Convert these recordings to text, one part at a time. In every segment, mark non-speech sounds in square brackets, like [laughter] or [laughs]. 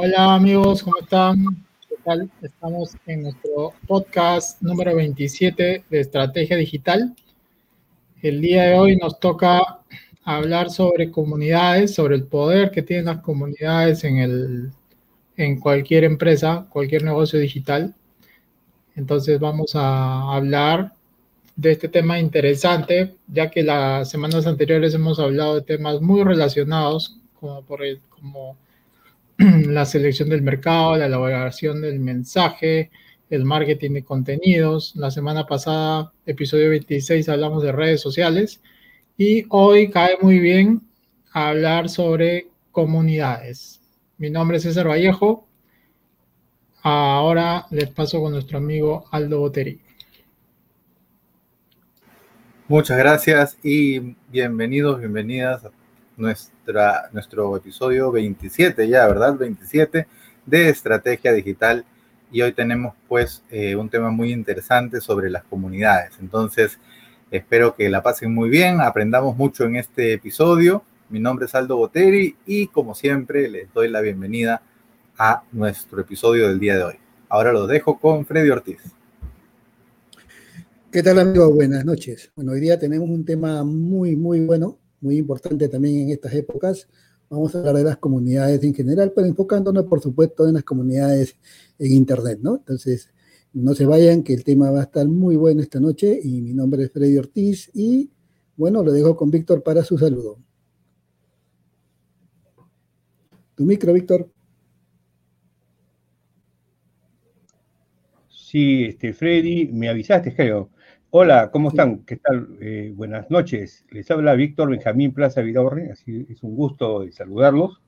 Hola, amigos, ¿cómo están? ¿Qué tal? Estamos en nuestro podcast número 27 de Estrategia Digital. El día de hoy nos toca hablar sobre comunidades, sobre el poder que tienen las comunidades en, el, en cualquier empresa, cualquier negocio digital. Entonces vamos a hablar de este tema interesante, ya que las semanas anteriores hemos hablado de temas muy relacionados, como por el, como [clears throat] la selección del mercado, la elaboración del mensaje, el marketing de contenidos. La semana pasada, episodio 26, hablamos de redes sociales y hoy cae muy bien hablar sobre comunidades. Mi nombre es César Vallejo. Ahora les paso con nuestro amigo Aldo Boteri. Muchas gracias y bienvenidos, bienvenidas a nuestro episodio 27 ya, ¿verdad? 27 de Estrategia Digital y hoy tenemos pues eh, un tema muy interesante sobre las comunidades. Entonces, espero que la pasen muy bien, aprendamos mucho en este episodio. Mi nombre es Aldo Boteri y como siempre les doy la bienvenida a nuestro episodio del día de hoy. Ahora los dejo con Freddy Ortiz. ¿Qué tal amigos? Buenas noches. Bueno, hoy día tenemos un tema muy, muy bueno muy importante también en estas épocas. Vamos a hablar de las comunidades en general, pero enfocándonos, por supuesto, en las comunidades en Internet, ¿no? Entonces, no se vayan, que el tema va a estar muy bueno esta noche y mi nombre es Freddy Ortiz y, bueno, lo dejo con Víctor para su saludo. Tu micro, Víctor. Sí, este, Freddy, me avisaste, creo. Hola, ¿cómo están? ¿Qué tal? Eh, buenas noches. Les habla Víctor Benjamín Plaza Vidorre, así es un gusto saludarlos.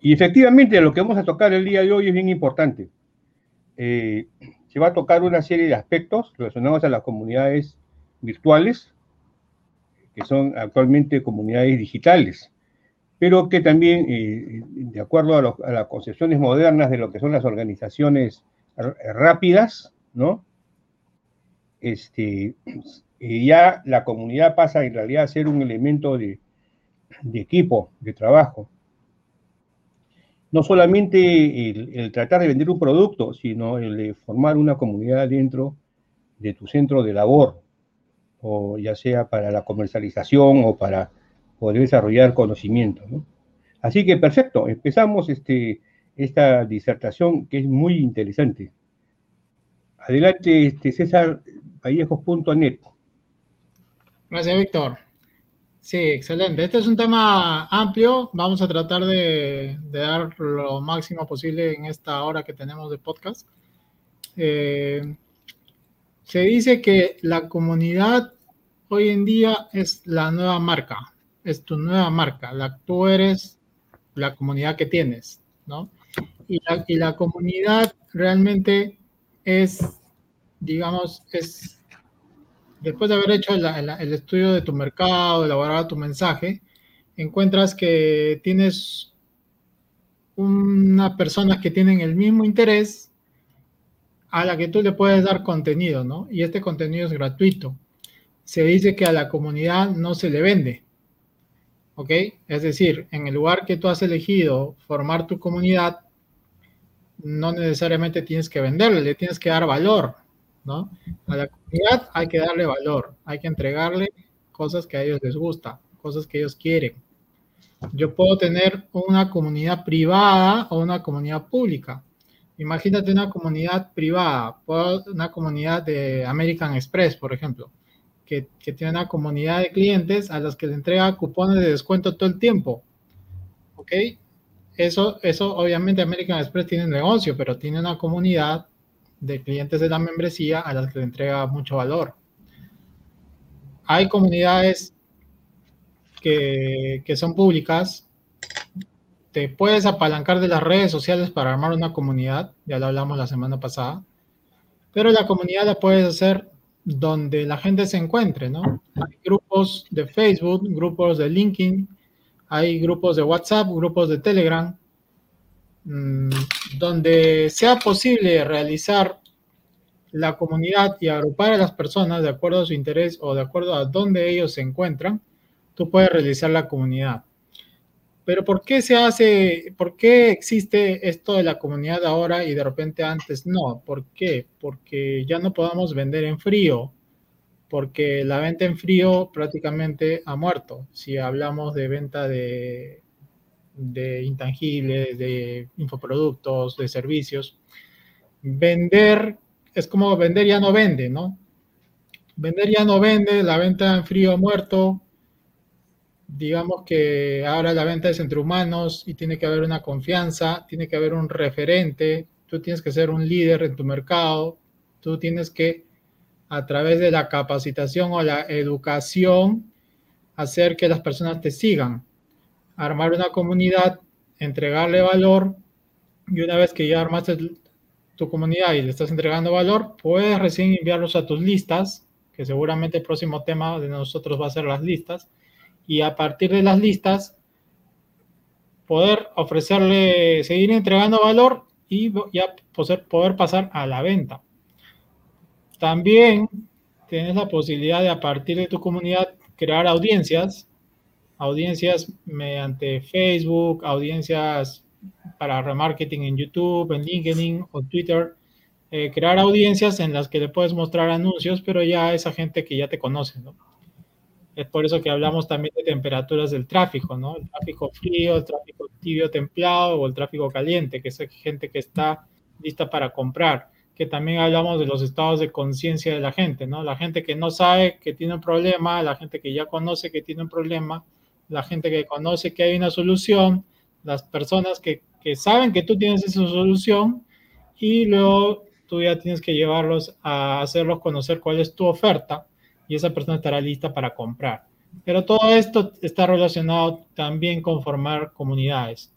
Y efectivamente, lo que vamos a tocar el día de hoy es bien importante. Eh, se va a tocar una serie de aspectos relacionados a las comunidades virtuales, que son actualmente comunidades digitales, pero que también, eh, de acuerdo a, a las concepciones modernas de lo que son las organizaciones rápidas, ¿no? Este, ya la comunidad pasa en realidad a ser un elemento de, equipo, de trabajo. No solamente el, tratar de vender un producto, sino el de formar una comunidad dentro de tu centro de labor, o ya sea para la comercialización o para poder desarrollar conocimiento. Así que perfecto, empezamos este, esta disertación que es muy interesante. Adelante, este, César, vallejos.net. Gracias, Víctor. Sí, excelente. Este es un tema amplio. Vamos a tratar de, dar lo máximo posible en esta hora que tenemos de podcast. Eh, se dice que la comunidad hoy en día es la nueva marca, es tu nueva marca. La, tú eres la comunidad que tienes, ¿no? Y la, y la comunidad realmente es digamos, es después de haber hecho el estudio de tu mercado, elaborar tu mensaje, encuentras que tienes una persona que tienen el mismo interés a la que tú le puedes dar contenido, ¿no? Y este contenido es gratuito. Se dice que a la comunidad no se le vende, ¿ok? Es decir, en el lugar que tú has elegido formar tu comunidad, no necesariamente tienes que venderle, le tienes que dar valor, ¿no? A la comunidad hay que darle valor, hay que entregarle cosas que a ellos les gusta, cosas que ellos quieren. Yo puedo tener una comunidad privada o una comunidad pública. Imagínate una comunidad privada, una comunidad de American Express, por ejemplo, que, que tiene una comunidad de clientes a los que le entrega cupones de descuento todo el tiempo. ¿Ok? Eso, eso obviamente American Express tiene un negocio, pero tiene una comunidad de clientes de la membresía a las que le entrega mucho valor. Hay comunidades que, que son públicas. Te puedes apalancar de las redes sociales para armar una comunidad, ya lo hablamos la semana pasada, pero la comunidad la puedes hacer donde la gente se encuentre, ¿no? Hay grupos de Facebook, grupos de LinkedIn, hay grupos de WhatsApp, grupos de Telegram, Mm, donde sea posible realizar la comunidad y agrupar a las personas de acuerdo a su interés o de acuerdo a dónde ellos se encuentran, tú puedes realizar la comunidad. pero ¿por qué se hace, por qué existe esto de la comunidad ahora y de repente antes no? ¿Por qué? Porque ya no podamos vender en frío, porque la venta en frío prácticamente ha muerto. Si hablamos de venta de, de intangibles, de infoproductos, de servicios, vender es como vender ya no vende, ¿no? Vender ya no vende, la venta en frío muerto, digamos que ahora la venta es entre humanos y tiene que haber una confianza, tiene que haber un referente, tú tienes que ser un líder en tu mercado, tú tienes que a través de la capacitación o la educación hacer que las personas te sigan, armar una comunidad, entregarle valor y una vez que ya armaste tu comunidad y le estás entregando valor, puedes recién enviarlos a tus listas, que seguramente el próximo tema de nosotros va a ser las listas y a partir de las listas poder ofrecerle, seguir entregando valor y ya poder pasar a la venta. También tienes la posibilidad de a partir de tu comunidad crear audiencias, audiencias mediante Facebook, audiencias para remarketing en YouTube, en LinkedIn o Twitter, eh, crear audiencias en las que le puedes mostrar anuncios, pero ya a esa gente que ya te conoce, ¿no? Es por eso que hablamos también de temperaturas del tráfico, ¿no? El tráfico frío, el tráfico tibio templado o el tráfico caliente, que es gente que está lista para comprar. Que también hablamos de los estados de conciencia de la gente, ¿no? La gente que no sabe que tiene un problema, la gente que ya conoce que tiene un problema, la gente que conoce que hay una solución, las personas que, que saben que tú tienes esa solución y luego tú ya tienes que llevarlos a hacerlos conocer cuál es tu oferta y esa persona estará lista para comprar. Pero todo esto está relacionado también con formar comunidades.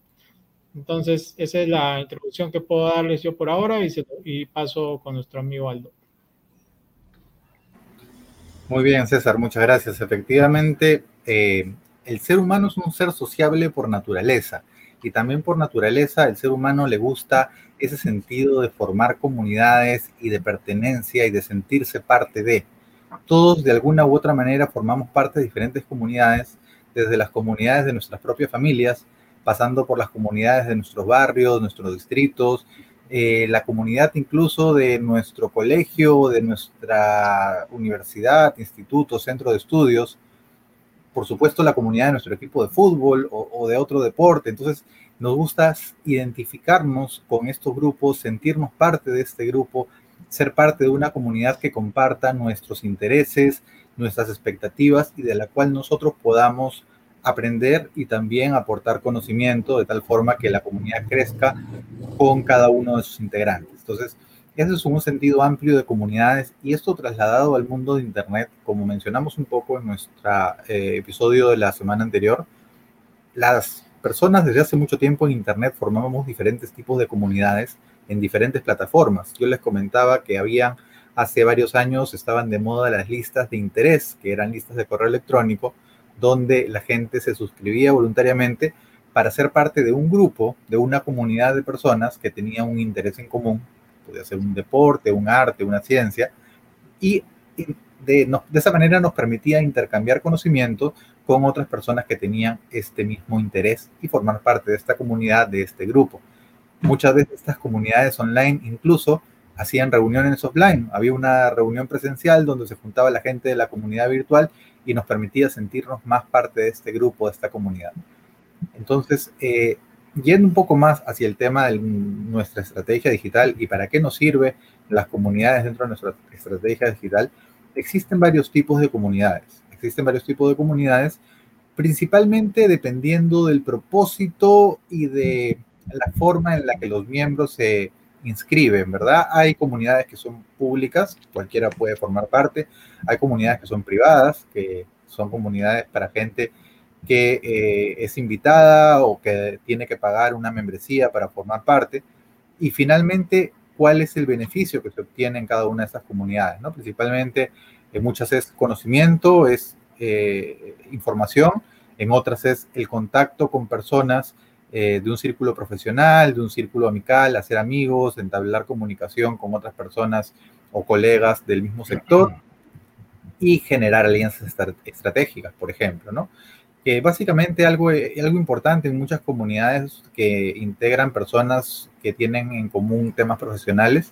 Entonces, esa es la introducción que puedo darles yo por ahora y, paso con nuestro amigo Aldo. Muy bien, César, muchas gracias. Efectivamente, eh, el ser humano es un ser sociable por naturaleza y también por naturaleza el ser humano le gusta ese sentido de formar comunidades y de pertenencia y de sentirse parte de. Todos de alguna u otra manera formamos parte de diferentes comunidades, desde las comunidades de nuestras propias familias, pasando por las comunidades de nuestros barrios, nuestros distritos, eh, la comunidad incluso de nuestro colegio, de nuestra universidad, instituto, centro de estudios, por supuesto la comunidad de nuestro equipo de fútbol o, de otro deporte. Entonces, nos gusta identificarnos con estos grupos, sentirnos parte de este grupo, ser parte de una comunidad que comparta nuestros intereses, nuestras expectativas y de la cual nosotros podamos aprender y también aportar conocimiento de tal forma que la comunidad crezca con cada uno de sus integrantes. Entonces, ese es un sentido amplio de comunidades y esto trasladado al mundo de Internet, como mencionamos un poco en nuestro eh, episodio de la semana anterior, las personas desde hace mucho tiempo en Internet formamos diferentes tipos de comunidades en diferentes plataformas. Yo les comentaba que habían hace varios años estaban de moda las listas de interés, que eran listas de correo electrónico, donde la gente se suscribía voluntariamente para ser parte de un grupo, de una comunidad de personas que tenía un interés en común, podía ser un deporte, un arte, una ciencia, y de, esa manera nos permitía intercambiar conocimiento con otras personas que tenían este mismo interés y formar parte de esta comunidad, de este grupo. Muchas veces estas comunidades online incluso hacían reuniones offline. Había una reunión presencial donde se juntaba la gente de la comunidad virtual y nos permitía sentirnos más parte de este grupo, de esta comunidad. Entonces, eh, yendo un poco más hacia el tema de nuestra estrategia digital y para qué nos sirve las comunidades dentro de nuestra estrategia digital, existen varios tipos de comunidades. Existen varios tipos de comunidades, principalmente dependiendo del propósito y de la forma en la que los miembros se inscriben, ¿verdad? Hay comunidades que son públicas, cualquiera puede formar parte, hay comunidades que son privadas, que son comunidades para gente que eh, es invitada o que tiene que pagar una membresía para formar parte. Y finalmente, ¿cuál es el beneficio que se obtiene en cada una de esas comunidades? ¿no? Principalmente, en muchas es conocimiento, es eh, información, en otras es el contacto con personas eh, de un círculo profesional, de un círculo amical, hacer amigos, entablar comunicación con otras personas o colegas del mismo sector y generar alianzas estratégicas, por ejemplo, ¿no? Que básicamente algo, algo importante en muchas comunidades que integran personas que tienen en común temas profesionales,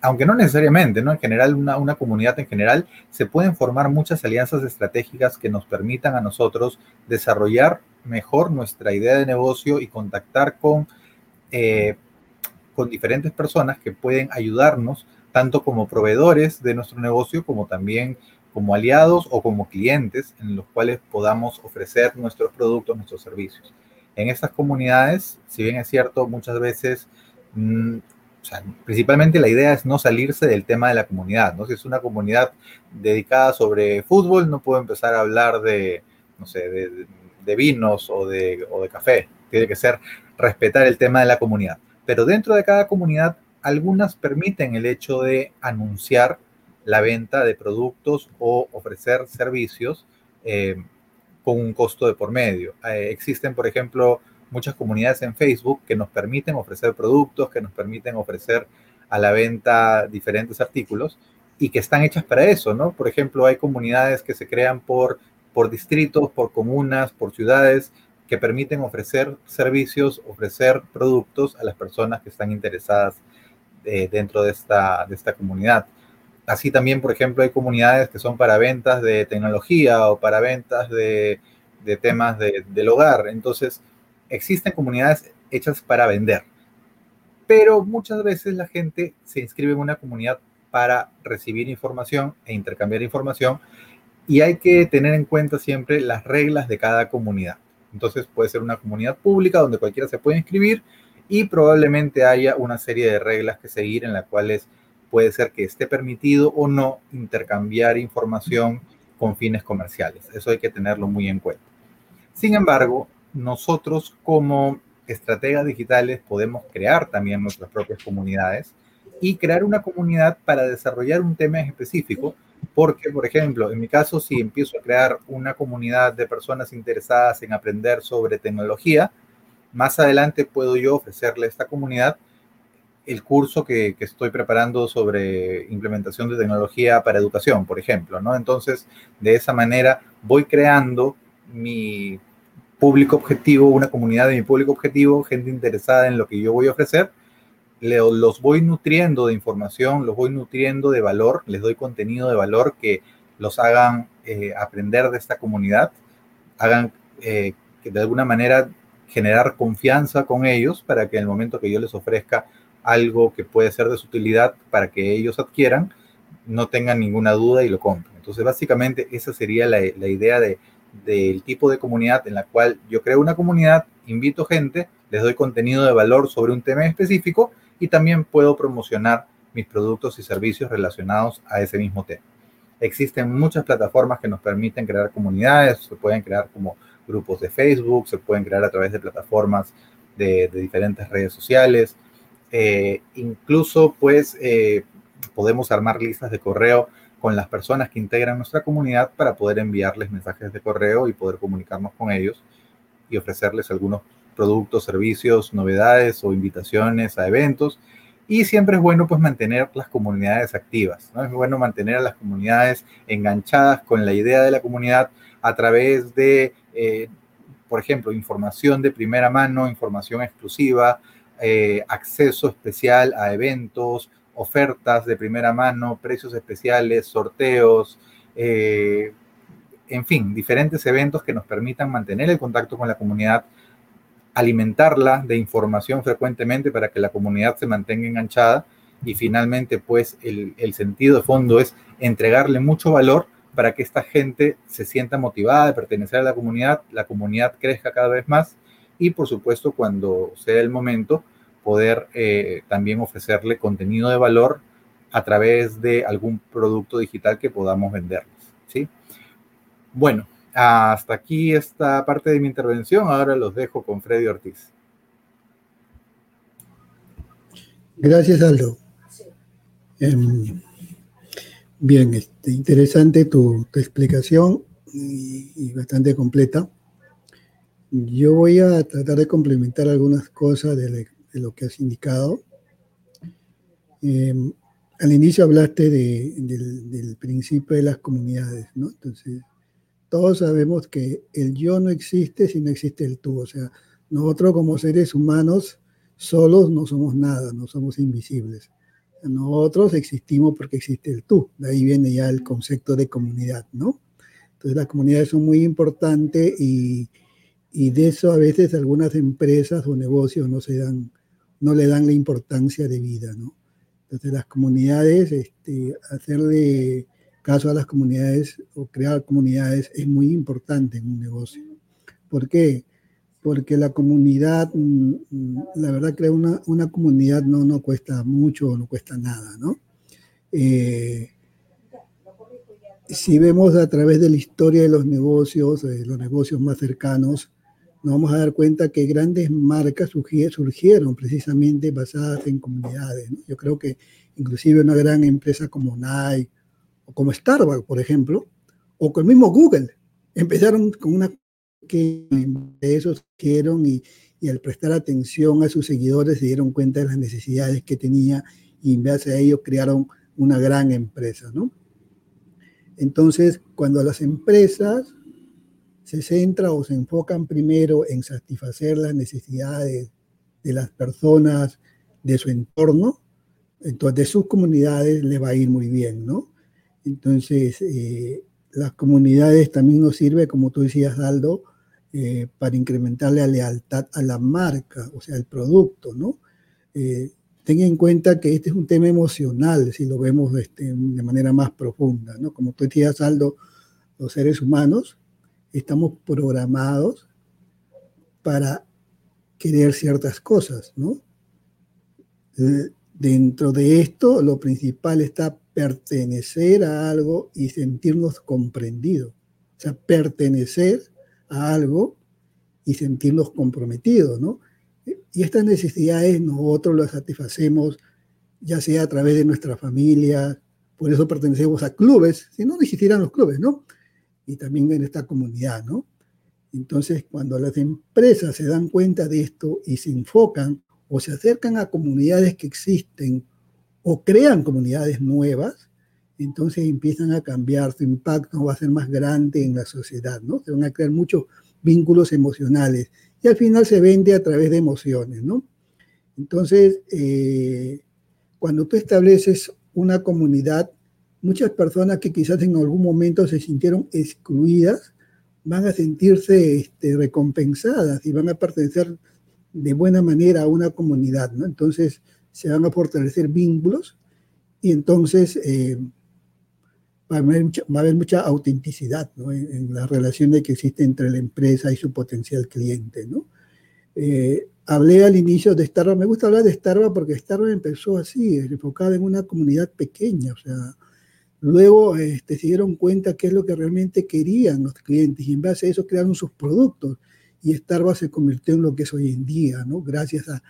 aunque no necesariamente, ¿no? En general, una, una, comunidad en general, se pueden formar muchas alianzas estratégicas que nos permitan a nosotros desarrollar mejor nuestra idea de negocio y contactar con, eh, con diferentes personas que pueden ayudarnos, tanto como proveedores de nuestro negocio, como también como aliados o como clientes en los cuales podamos ofrecer nuestros productos, nuestros servicios. En estas comunidades, si bien es cierto, muchas veces, mm, o sea, principalmente la idea es no salirse del tema de la comunidad, ¿no? Si es una comunidad dedicada sobre fútbol, no puedo empezar a hablar de, no sé, de, de vinos o de, o de café. Tiene que ser respetar el tema de la comunidad. Pero dentro de cada comunidad, algunas permiten el hecho de anunciar la venta de productos o ofrecer servicios eh, con un costo de por medio. Eh, existen, por ejemplo, muchas comunidades en Facebook que nos permiten ofrecer productos, que nos permiten ofrecer a la venta diferentes artículos y que están hechas para eso, ¿no? Por ejemplo, hay comunidades que se crean por, por distritos, por comunas, por ciudades, que permiten ofrecer servicios, ofrecer productos a las personas que están interesadas eh, dentro de esta, de esta comunidad. Así también, por ejemplo, hay comunidades que son para ventas de tecnología o para ventas de, temas del hogar. Entonces, existen comunidades hechas para vender. Pero muchas veces la gente se inscribe en una comunidad para recibir información e intercambiar información y hay que tener en cuenta siempre las reglas de cada comunidad. Entonces puede ser una comunidad pública donde cualquiera se puede inscribir y probablemente haya una serie de reglas que seguir en las cuales puede ser que esté permitido o no intercambiar información con fines comerciales. Eso hay que tenerlo muy en cuenta. Sin embargo, nosotros como estrategas digitales podemos crear también nuestras propias comunidades y crear una comunidad para desarrollar un tema específico, porque, por ejemplo, en mi caso, si empiezo a crear una comunidad de personas interesadas en aprender sobre tecnología, más adelante puedo yo ofrecerle a esta comunidad el curso que, estoy preparando sobre implementación de tecnología para educación, por ejemplo, ¿no? Entonces, de esa manera voy creando mi público objetivo, una comunidad de mi público objetivo, gente interesada en lo que yo voy a ofrecer, los voy nutriendo de información, los voy nutriendo de valor, les doy contenido de valor que los hagan eh, aprender de esta comunidad, hagan eh, que de alguna manera generar confianza con ellos para que en el momento que yo les ofrezca algo que puede ser de su utilidad para que ellos adquieran, no tengan ninguna duda y lo compren. Entonces, básicamente, esa sería la, idea de, del tipo de comunidad en la cual yo creo una comunidad, invito gente, les doy contenido de valor sobre un tema específico y también puedo promocionar mis productos y servicios relacionados a ese mismo tema. Existen muchas plataformas que nos permiten crear comunidades, se pueden crear como grupos de Facebook, se pueden crear a través de plataformas de, de diferentes redes sociales, eh, incluso, pues, eh, podemos armar listas de correo con las personas que integran nuestra comunidad para poder enviarles mensajes de correo y poder comunicarnos con ellos y ofrecerles algunos productos, servicios, novedades o invitaciones a eventos. Y siempre es bueno pues mantener las comunidades activas, ¿no? Es bueno mantener a las comunidades enganchadas con la idea de la comunidad a través de, eh, por ejemplo, información de primera mano, información exclusiva, eh, acceso especial a eventos, ofertas de primera mano, precios especiales, sorteos, eh, en fin, diferentes eventos que nos permitan mantener el contacto con la comunidad, alimentarla de información frecuentemente para que la comunidad se mantenga enganchada. Y finalmente pues el, el sentido de fondo es entregarle mucho valor para que esta gente se sienta motivada de pertenecer a la comunidad, la comunidad crezca cada vez más y por supuesto cuando sea el momento poder eh, también ofrecerle contenido de valor a través de algún producto digital que podamos venderles. ¿sí? Bueno, hasta aquí esta parte de mi intervención. Ahora los dejo con Freddy Ortiz. Gracias, Aldo. Em, bien, este, interesante tu, explicación y, bastante completa. Yo voy a tratar de complementar algunas cosas de, de lo que has indicado. Em, al inicio hablaste del, principio de las comunidades, ¿no? Entonces, todos sabemos que el yo no existe si no existe el tú. O sea, nosotros como seres humanos solos no somos nada, no somos invisibles. Nosotros existimos porque existe el tú. De ahí viene ya el concepto de comunidad, ¿no? Entonces las comunidades son muy importantes y, y de eso a veces algunas empresas o negocios no se dan, no le dan la importancia de vida, ¿no? Entonces las comunidades, este, hacerle caso a las comunidades o crear comunidades es muy importante en un negocio. ¿Por qué? Porque la comunidad, mm, mm, la verdad, crear una, una comunidad no, no cuesta mucho, no cuesta nada, ¿no? Eh, si vemos a través de la historia de los negocios, los negocios más cercanos, nos vamos a dar cuenta que grandes marcas surgieron precisamente basadas en comunidades. Yo creo que inclusive una gran empresa como Nike o como Starbucks, por ejemplo, o con el mismo Google, empezaron con una que de eso surgieron y, y al prestar atención a sus seguidores se dieron cuenta de las necesidades que tenía y en base a ello crearon una gran empresa, ¿no? Entonces, cuando las empresas se centra o se enfocan primero en satisfacer las necesidades de las personas de su entorno, entonces de sus comunidades le va a ir muy bien, ¿no? Entonces, eh, las comunidades también nos sirve, como tú decías, Aldo, eh, para incrementar la lealtad a la marca, o sea, al producto, ¿no? Eh, ten en cuenta que este es un tema emocional, si lo vemos este, de manera más profunda, ¿no? Como tú decías, Aldo, los seres humanos estamos programados para querer ciertas cosas, ¿no? Dentro de esto, lo principal está pertenecer a algo y sentirnos comprendidos. O sea, pertenecer a algo y sentirnos comprometidos, ¿no? Y estas necesidades nosotros las satisfacemos ya sea a través de nuestra familia, por eso pertenecemos a clubes, si no, no existieran los clubes, ¿no? Y también en esta comunidad, ¿no? Entonces, cuando las empresas se dan cuenta de esto y se enfocan o se acercan a comunidades que existen o crean comunidades nuevas, entonces empiezan a cambiar, su impacto va a ser más grande en la sociedad, ¿no? Se van a crear muchos vínculos emocionales y al final se vende a través de emociones, ¿no? Entonces, eh, cuando tú estableces una comunidad, muchas personas que quizás en algún momento se sintieron excluidas van a sentirse este, recompensadas y van a pertenecer de buena manera a una comunidad. Entonces se van a fortalecer vínculos y entonces eh, va, a haber mucha, autenticidad en, la relación que existe entre la empresa y su potencial cliente, ¿no? Eh, hablé al inicio de Starbucks, me gusta hablar de Starbucks porque Starbucks empezó así, enfocada en una comunidad pequeña, o sea, Luego este, se dieron cuenta qué es lo que realmente querían los clientes y en base a eso crearon sus productos. Y Starbucks se convirtió en lo que es hoy en día, ¿no? Gracias a,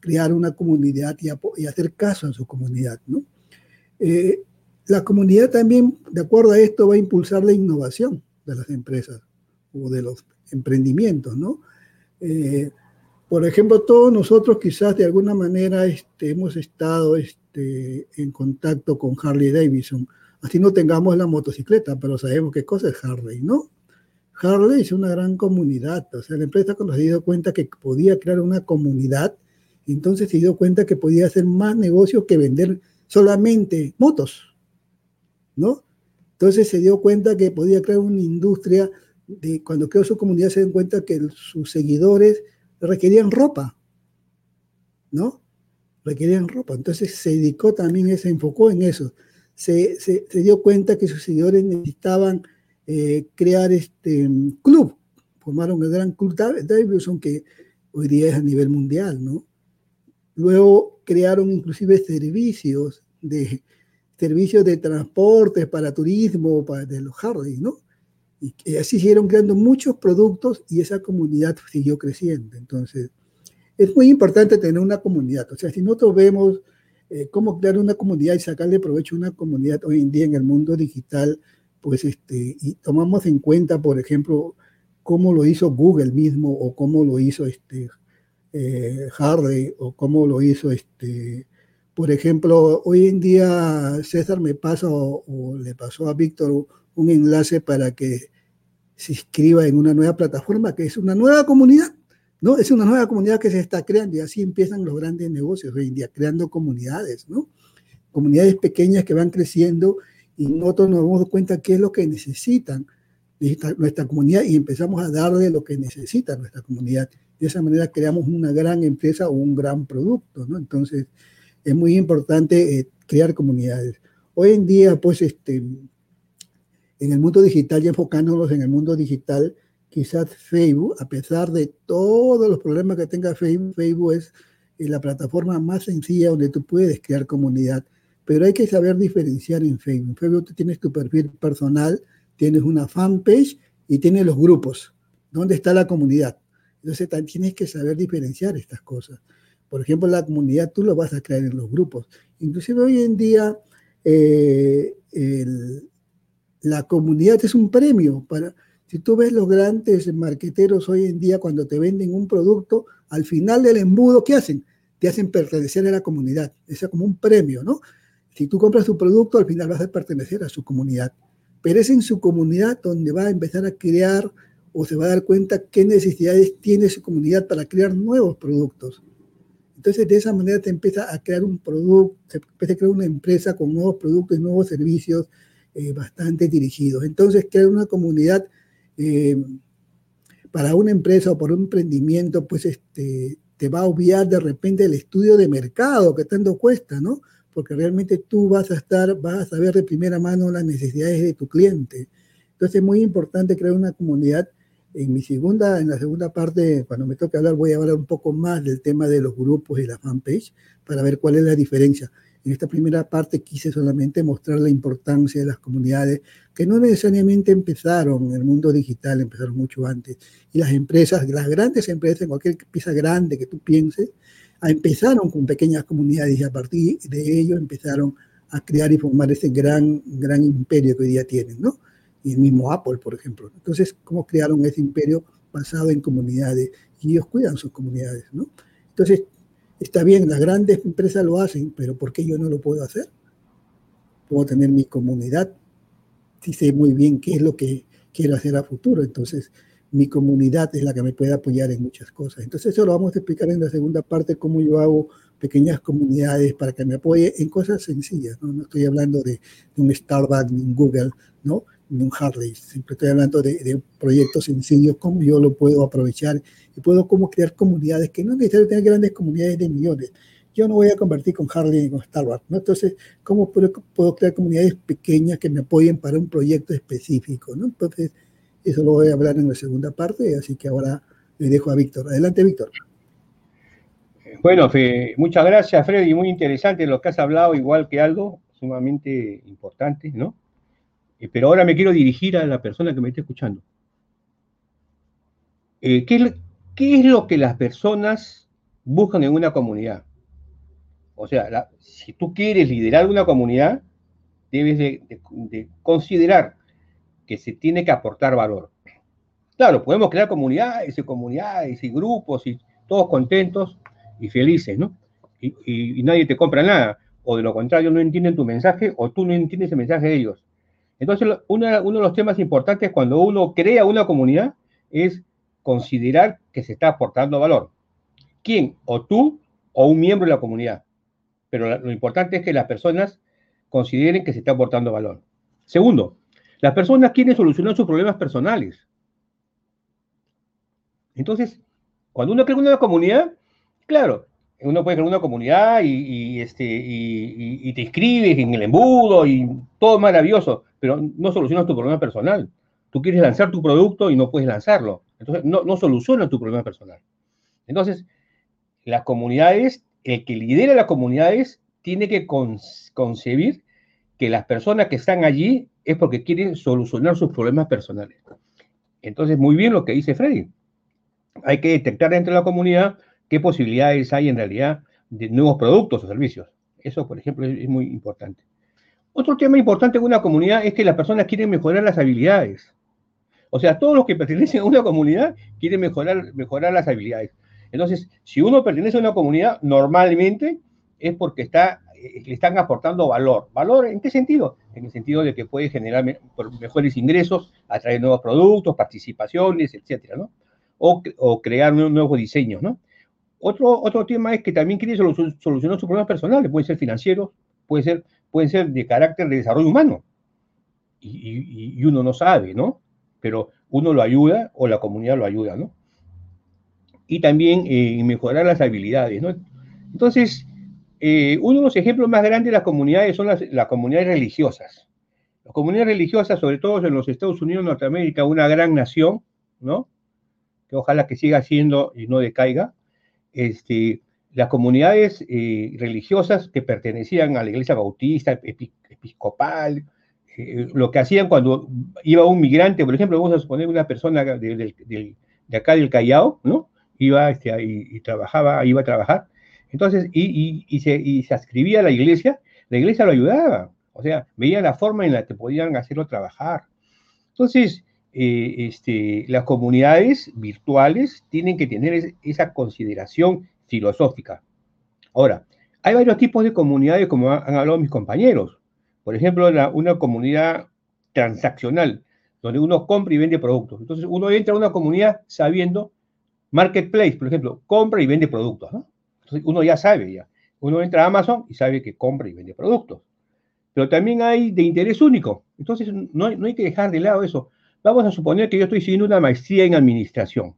crear una comunidad y, hacer caso a su comunidad, ¿no? Eh, la comunidad también, de acuerdo a esto, va a impulsar la innovación de las empresas o de los emprendimientos, ¿no? Eh, por ejemplo, todos nosotros quizás de alguna manera este, hemos estado este, en contacto con Harley Davidson Así no tengamos la motocicleta, pero sabemos qué cosa es Harley, ¿no? Harley es una gran comunidad, o sea, la empresa cuando se dio cuenta que podía crear una comunidad, entonces se dio cuenta que podía hacer más negocios que vender solamente motos, ¿no? Entonces se dio cuenta que podía crear una industria de cuando creó su comunidad se dio cuenta que sus seguidores requerían ropa, ¿no? Requerían ropa. Entonces se dedicó también, se enfocó en eso se, se, dio cuenta que sus seguidores necesitaban eh, crear este club. Formaron el gran club Davidson, que hoy día es a nivel mundial, ¿no? Luego crearon inclusive servicios de servicios de transporte para turismo, para de los Harley, ¿no? Y así siguieron creando muchos productos y esa comunidad siguió creciendo. Entonces, es muy importante tener una comunidad. O sea, si nosotros vemos eh, cómo crear una comunidad y sacarle provecho a una comunidad hoy en día en el mundo digital, pues este, y tomamos en cuenta, por ejemplo, cómo lo hizo Google mismo o cómo lo hizo este, eh, o cómo lo hizo este, por ejemplo, hoy en día César me pasa o, le pasó a Víctor un enlace para que se inscriba en una nueva plataforma que es una nueva comunidad, ¿no? Es una nueva comunidad que se está creando y así empiezan los grandes negocios hoy en día, creando comunidades, ¿no? Comunidades pequeñas que van creciendo y nosotros nos damos cuenta qué es lo que necesitan nuestra comunidad y empezamos a darle lo que necesita nuestra comunidad. De esa manera creamos una gran empresa o un gran producto, ¿no? Entonces, es muy importante eh, crear comunidades. Hoy en día, pues, este, en el mundo digital y enfocándonos en el mundo digital, quizás Facebook, a pesar de todos los problemas que tenga Facebook, Facebook es la plataforma más sencilla donde tú puedes crear comunidad. Pero hay que saber diferenciar en Facebook. En Facebook tú tienes tu perfil personal, tienes una fanpage y tienes los grupos. ¿Dónde está la comunidad? Entonces tienes que saber diferenciar estas cosas. Por ejemplo, la comunidad tú lo vas a crear en los grupos. Inclusive hoy en día eh, la comunidad es un premio para... Si tú ves los grandes marqueteros hoy en día cuando te venden un producto, al final del embudo, ¿qué hacen? Te hacen pertenecer a la comunidad. Es como un premio, ¿no? Si tú compras tu producto, al final vas a pertenecer a su comunidad. Pero es en su comunidad donde va a empezar a crear o se va a dar cuenta qué necesidades tiene su comunidad para crear nuevos productos. Entonces, de esa manera te empieza a crear un producto, se empieza a crear una empresa con nuevos productos y nuevos servicios eh, bastante dirigidos. Entonces, crear una comunidad eh, para una empresa o por un emprendimiento, pues este, te va a obviar de repente el estudio de mercado que tanto cuesta, ¿no? Porque realmente tú vas a estar, vas a saber de primera mano las necesidades de tu cliente. Entonces, es muy importante crear una comunidad en mi segunda, en la segunda parte, cuando me toque hablar, voy a hablar un poco más del tema de los grupos y la fanpage para ver cuál es la diferencia. En esta primera parte quise solamente mostrar la importancia de las comunidades que no necesariamente empezaron en el mundo digital, empezaron mucho antes. Y las empresas, las grandes empresas, cualquier pieza grande que tú pienses, empezaron con pequeñas comunidades y a partir de ello empezaron a crear y formar ese gran, gran imperio que hoy día tienen, ¿no? y el mismo Apple, por ejemplo. Entonces, ¿cómo crearon ese imperio basado en comunidades? Y ellos cuidan sus comunidades, ¿no? Entonces, está bien, las grandes empresas lo hacen, pero ¿por qué yo no lo puedo hacer? Puedo tener mi comunidad, si sé muy bien qué es lo que quiero hacer a futuro. Entonces, mi comunidad es la que me puede apoyar en muchas cosas. Entonces, eso lo vamos a explicar en la segunda parte, cómo yo hago pequeñas comunidades para que me apoye en cosas sencillas. No, no estoy hablando de, de un Starbucks ni un Google, ¿no? Un Harley. Siempre estoy hablando de, proyectos sencillos, cómo yo lo puedo aprovechar y puedo cómo crear comunidades que no necesariamente tener grandes comunidades de millones. Yo no voy a convertir con Harley con Starbucks, ¿no? Entonces, ¿cómo puedo, puedo, crear comunidades pequeñas que me apoyen para un proyecto específico, ¿no? Entonces, eso lo voy a hablar en la segunda parte, así que ahora le dejo a Víctor. Adelante, Víctor. Bueno, muchas gracias, Freddy. Muy interesante lo que has hablado, igual que Aldo, sumamente importante, ¿no? Eh, pero ahora me quiero dirigir a la persona que me está escuchando. Eh, ¿qué, es lo que las personas buscan en una comunidad? O sea, si tú quieres liderar una comunidad, debes de, considerar que se tiene que aportar valor. Claro, podemos crear comunidades y comunidades y grupos y todos contentos y felices, ¿no? Y, y, nadie te compra nada. O de lo contrario, no entienden tu mensaje o tú no entiendes el mensaje de ellos. Entonces, uno, de los temas importantes cuando uno crea una comunidad es considerar que se está aportando valor. ¿Quién? O tú o un miembro de la comunidad. Pero lo importante es que las personas consideren que se está aportando valor. Segundo, las personas quieren solucionar sus problemas personales. Entonces, cuando uno crea una comunidad, claro, uno puede crear una comunidad y, este, y, te inscribes en el embudo y todo maravilloso, pero no solucionas tu problema personal. Tú quieres lanzar tu producto y no puedes lanzarlo. Entonces, no, no solucionas tu problema personal. Entonces, las comunidades, el que lidera las comunidades, tiene que concebir que las personas que están allí es porque quieren solucionar sus problemas personales. Entonces, muy bien lo que dice Freddy. Hay que detectar dentro de la comunidad qué posibilidades hay en realidad de nuevos productos o servicios. Eso, por ejemplo, es, muy importante. Otro tema importante en una comunidad es que las personas quieren mejorar las habilidades. O sea, todos los que [laughs] pertenecen a una comunidad quieren mejorar, mejorar las habilidades. Entonces, si uno pertenece a una comunidad, normalmente es porque está eh, le están aportando valor. ¿Valor en qué sentido? En el sentido de que puede generar mejores ingresos, atraer nuevos productos, participaciones, etcétera, ¿no? O, crear nuevos diseños, ¿no? Otro, otro tema es que también quiere solucionar sus problemas personales, pueden ser financieros, puede ser, pueden ser de carácter de desarrollo humano. Y, uno no sabe, ¿no? Pero uno lo ayuda o la comunidad lo ayuda, ¿no? Y también eh, mejorar las habilidades, ¿no? Entonces, eh, uno de los ejemplos más grandes de las comunidades son las, las, comunidades religiosas. Las comunidades religiosas, sobre todo en los Estados Unidos, Norteamérica, una gran nación, ¿no? Que ojalá que siga siendo y no decaiga. Este, las comunidades eh, religiosas que pertenecían a la iglesia bautista, episcopal, eh, lo que hacían cuando iba un migrante, por ejemplo, vamos a suponer una persona de, de acá del Callao, ¿no? Iba este, y, y, trabajaba, iba a trabajar, entonces, y, y, se, y se ascribía a la iglesia, la iglesia lo ayudaba, o sea, veía la forma en la que podían hacerlo trabajar. Entonces, eh, este, las comunidades virtuales tienen que tener esa consideración filosófica. Ahora, hay varios tipos de comunidades, como han hablado mis compañeros. Por ejemplo, una comunidad transaccional, donde uno compra y vende productos. Entonces, uno entra a una comunidad sabiendo, marketplace, por ejemplo, compra y vende productos. Entonces, uno ya sabe, ya. Uno entra a Amazon y sabe que compra y vende productos. Pero también hay de interés único. Entonces, no, no hay que dejar de lado eso. Vamos a suponer que yo estoy siguiendo una maestría en administración.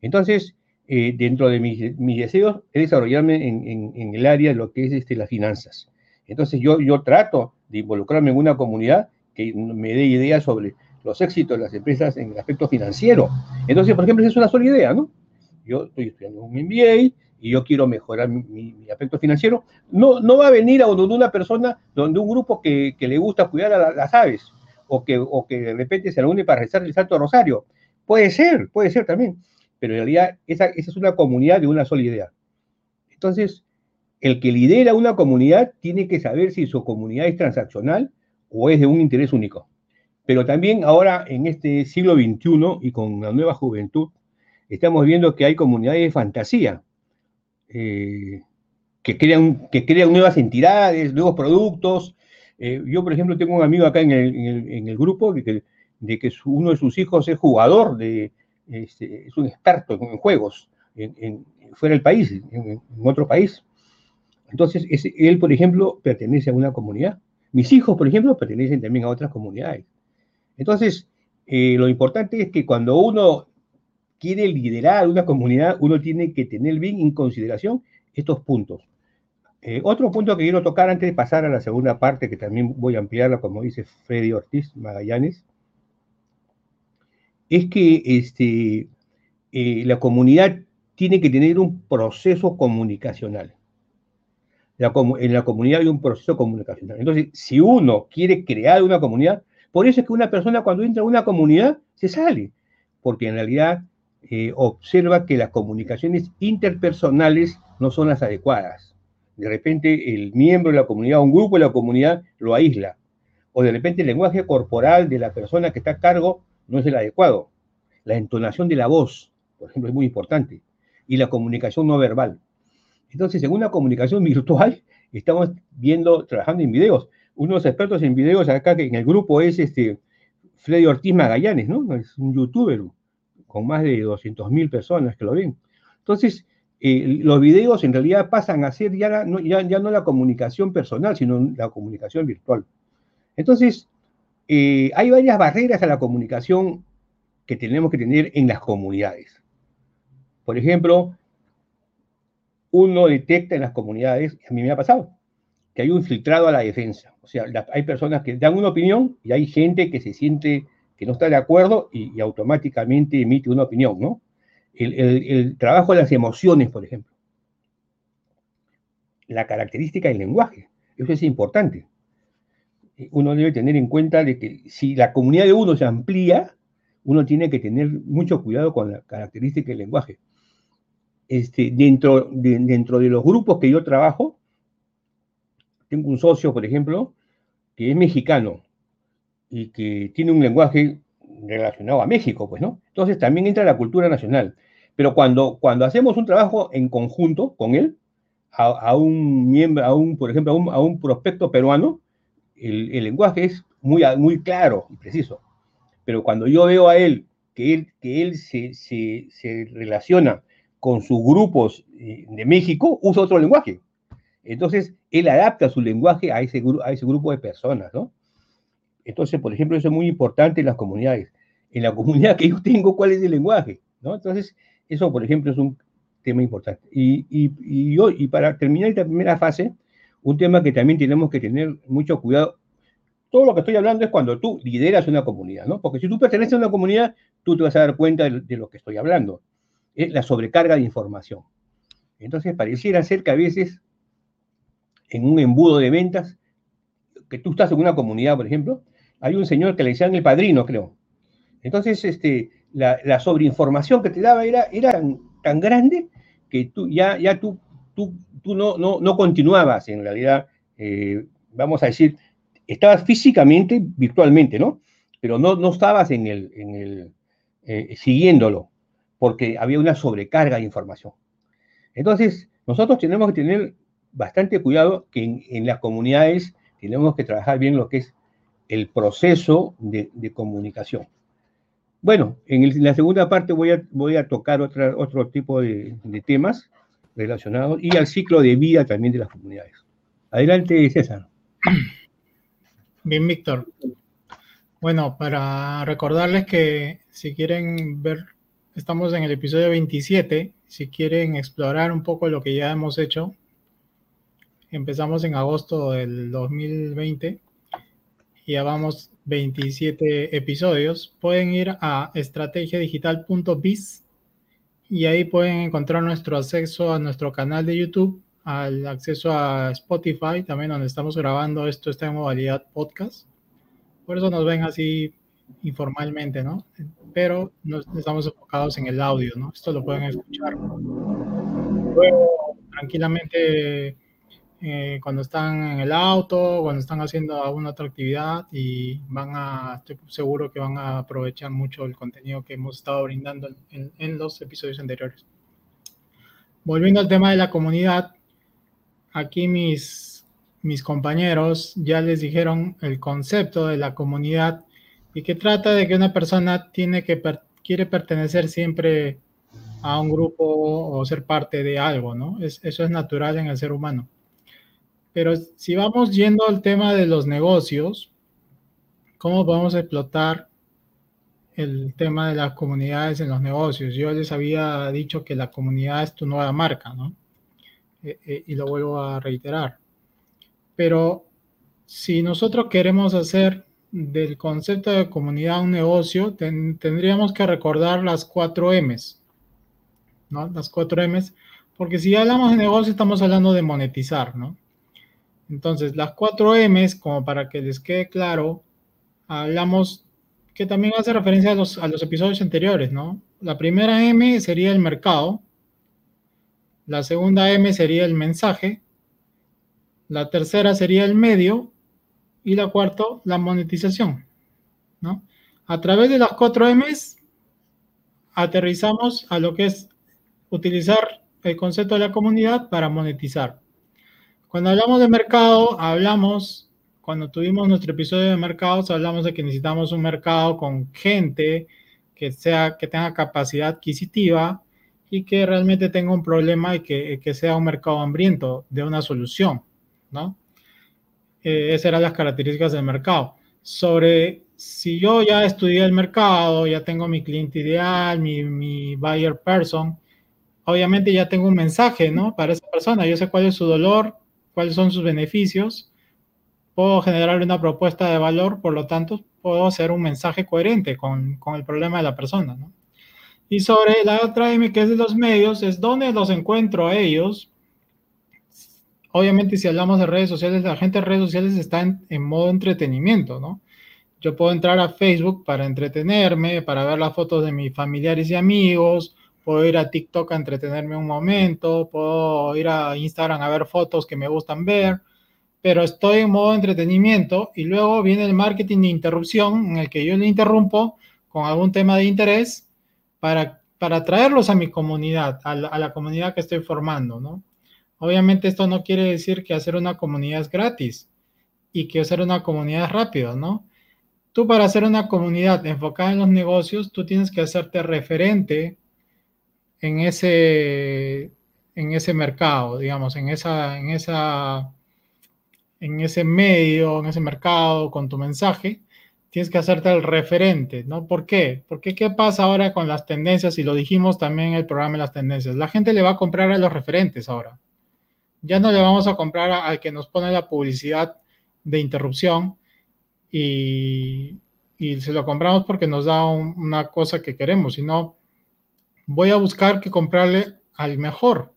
Entonces, eh, dentro de mis, deseos es desarrollarme en, el área de lo que es este, las finanzas. Entonces yo, yo trato de involucrarme en una comunidad que me dé ideas sobre los éxitos de las empresas en el aspecto financiero. Entonces, por ejemplo, esa es una sola idea, ¿no? Yo estoy estudiando un MBA y yo quiero mejorar mi, aspecto financiero. No, no va a venir a donde una persona, donde un grupo que, que le gusta cuidar a las aves o que, o que de repente se reúne para rezar el Santo Rosario. Puede ser, puede ser también pero en realidad esa, es una comunidad de una sola idea. Entonces, el que lidera una comunidad tiene que saber si su comunidad es transaccional o es de un interés único. Pero también ahora, en este siglo XXI y con la nueva juventud, estamos viendo que hay comunidades de fantasía, eh, que, crean, que crean nuevas entidades, nuevos productos. Eh, yo, por ejemplo, tengo un amigo acá en el, en el, grupo de que uno de sus hijos es jugador de, este, es un experto en juegos en, fuera del país, en, otro país. Entonces, él, por ejemplo, pertenece a una comunidad. Mis hijos, por ejemplo, pertenecen también a otras comunidades. Entonces, eh, lo importante es que cuando uno quiere liderar una comunidad, uno tiene que tener bien en consideración estos puntos. Eh, otro punto que quiero tocar antes de pasar a la segunda parte, que también voy a ampliarla, como dice Freddy Ortiz Magallanes, es que este, eh, la comunidad tiene que tener un proceso comunicacional. en la comunidad hay un proceso comunicacional. Entonces, si uno quiere crear una comunidad, por eso es que una persona cuando entra a una comunidad se sale, porque en realidad eh, observa que las comunicaciones interpersonales no son las adecuadas. De repente el miembro de la comunidad, un grupo de la comunidad lo aísla, o de repente el lenguaje corporal de la persona que está a cargo no es el adecuado. La entonación de la voz, por ejemplo, es muy importante. Y la comunicación no verbal. Entonces, en una comunicación [laughs] virtual, estamos viendo, trabajando en videos. Uno de los expertos en videos acá que en el grupo es este Freddy Ortiz Magallanes, ¿no? Es un youtuber con más de 200.000 personas que lo ven. Entonces, eh, los videos en realidad pasan a ser ya ya, ya no la comunicación personal, sino la comunicación virtual. Entonces, eh, hay varias barreras a la comunicación que tenemos que tener en las comunidades. Por ejemplo, uno detecta en las comunidades, a mí me ha pasado, que hay un filtrado a la defensa. O sea, hay personas que dan una opinión y hay gente que se siente que no está de acuerdo y, automáticamente emite una opinión, ¿no? el, trabajo de las emociones, por ejemplo. La característica del lenguaje. Eso es importante uno debe tener en cuenta de que si la comunidad de uno se amplía, uno tiene que tener mucho cuidado con la característica del lenguaje. Este, dentro, de, dentro de los grupos que yo trabajo, tengo un socio, por ejemplo, que es mexicano y que tiene un lenguaje relacionado a México, pues, ¿no? Entonces también entra la cultura nacional. Pero cuando, cuando hacemos un trabajo en conjunto con él, a, un miembro, a un, por ejemplo, a un, a un prospecto peruano, el, lenguaje es muy, muy claro y preciso. Pero cuando yo veo a él que él, que él se, se, se relaciona con sus grupos eh, de México, usa otro lenguaje. Entonces, él adapta su lenguaje a ese, a ese grupo de personas, ¿no? Entonces, por ejemplo, eso es muy importante en las comunidades. En la comunidad que yo tengo, ¿cuál es el lenguaje? ¿no? Entonces, eso, por ejemplo, es un tema importante. Y, y, y, yo, y para terminar esta primera fase, un tema que también tenemos que tener mucho cuidado. Todo lo que estoy hablando es cuando tú lideras una comunidad, ¿no? Porque si tú perteneces a una comunidad, tú te vas a dar cuenta de, lo que estoy hablando. Es la sobrecarga de información. Entonces, pareciera ser que a veces, en un embudo de ventas, que tú estás en una comunidad, por ejemplo, hay un señor que le decían el padrino, creo. Entonces, este, la, sobreinformación que te daba era, era tan, grande que tú ya, ya tú, tú, tú no, no, no continuabas en realidad, eh, vamos a decir, estabas físicamente, virtualmente, ¿no? Pero no, no estabas en el, en el eh, siguiéndolo, porque había una sobrecarga de información. Entonces, nosotros tenemos que tener bastante cuidado que en, las comunidades tenemos que trabajar bien lo que es el proceso de, comunicación. Bueno, en, la segunda parte voy a, voy a tocar otro tipo de, temas relacionados y al ciclo de vida también de las comunidades. Adelante, César. [clears throat] Bien, Víctor. Bueno, para recordarles que si quieren ver, estamos en el episodio 27, si quieren explorar un poco lo que ya hemos hecho, empezamos en agosto del 2020 ya vamos 27 episodios, pueden ir a estrategiadigital.biz y ahí pueden encontrar nuestro acceso a nuestro canal de YouTube, al acceso a Spotify, también donde estamos grabando esto está en modalidad podcast. Por eso nos ven así informalmente, ¿no? Pero no estamos enfocados en el audio, ¿no? Esto lo pueden escuchar. Luego, tranquilamente eh, cuando están en el auto, cuando están haciendo alguna otra actividad y van a, estoy seguro que van a aprovechar mucho el contenido que hemos estado brindando en, en los episodios anteriores. Volviendo al tema de la comunidad, aquí mis, mis compañeros ya les dijeron el concepto de la comunidad y que trata de que una persona tiene que quiere pertenecer siempre a un grupo o ser parte de algo, ¿no? Es, eso es natural en el ser humano. Pero si vamos yendo al tema de los negocios, ¿cómo podemos explotar el tema de las comunidades en los negocios? Yo les había dicho que la comunidad es tu nueva marca, ¿no? Eh, eh, y lo vuelvo a reiterar. Pero si nosotros queremos hacer del concepto de comunidad un negocio, tendríamos que recordar las cuatro M's, ¿no? Las cuatro M's, porque si hablamos de negocio estamos hablando de monetizar, ¿no? Entonces, las cuatro M's, como para que les quede claro, hablamos que también hace referencia a los, a los episodios anteriores, ¿no? La primera M sería el mercado, la segunda M sería el mensaje, la tercera sería el medio y la cuarta, la monetización, ¿no? A través de las cuatro M's, aterrizamos a lo que es utilizar el concepto de la comunidad para monetizar. Cuando hablamos de mercado, hablamos, cuando tuvimos nuestro episodio de mercados, hablamos de que necesitamos un mercado con gente que, sea, que tenga capacidad adquisitiva y que realmente tenga un problema y que, que sea un mercado hambriento de una solución, ¿no? Eh, esas eran las características del mercado. Sobre si yo ya estudié el mercado, ya tengo mi cliente ideal, mi, mi buyer person, obviamente ya tengo un mensaje, ¿no? Para esa persona, yo sé cuál es su dolor, cuáles son sus beneficios, puedo generar una propuesta de valor, por lo tanto, puedo hacer un mensaje coherente con, con el problema de la persona. ¿no? Y sobre la otra M, que es de los medios, es donde los encuentro a ellos. Obviamente, si hablamos de redes sociales, la gente de redes sociales está en, en modo entretenimiento, ¿no? Yo puedo entrar a Facebook para entretenerme, para ver las fotos de mis familiares y amigos, puedo ir a TikTok a entretenerme un momento, puedo ir a Instagram a ver fotos que me gustan ver, pero estoy en modo entretenimiento y luego viene el marketing de interrupción en el que yo le interrumpo con algún tema de interés para, para traerlos a mi comunidad, a la, comunidad que estoy formando, ¿no? Obviamente esto no quiere decir que hacer una comunidad es gratis y que hacer una comunidad es rápido, ¿no? Tú para hacer una comunidad enfocada en los negocios, tú tienes que hacerte referente en ese, en ese mercado, digamos, en esa, en esa, en ese medio, en ese mercado, con tu mensaje, tienes que hacerte el referente, ¿no? ¿Por qué? Porque ¿qué pasa ahora con las tendencias? Y lo dijimos también en el programa de las tendencias. La gente le va a comprar a los referentes ahora. Ya no le vamos a comprar al que nos pone la publicidad de interrupción y, se lo compramos porque nos da una cosa que queremos, sino voy a buscar que comprarle al mejor,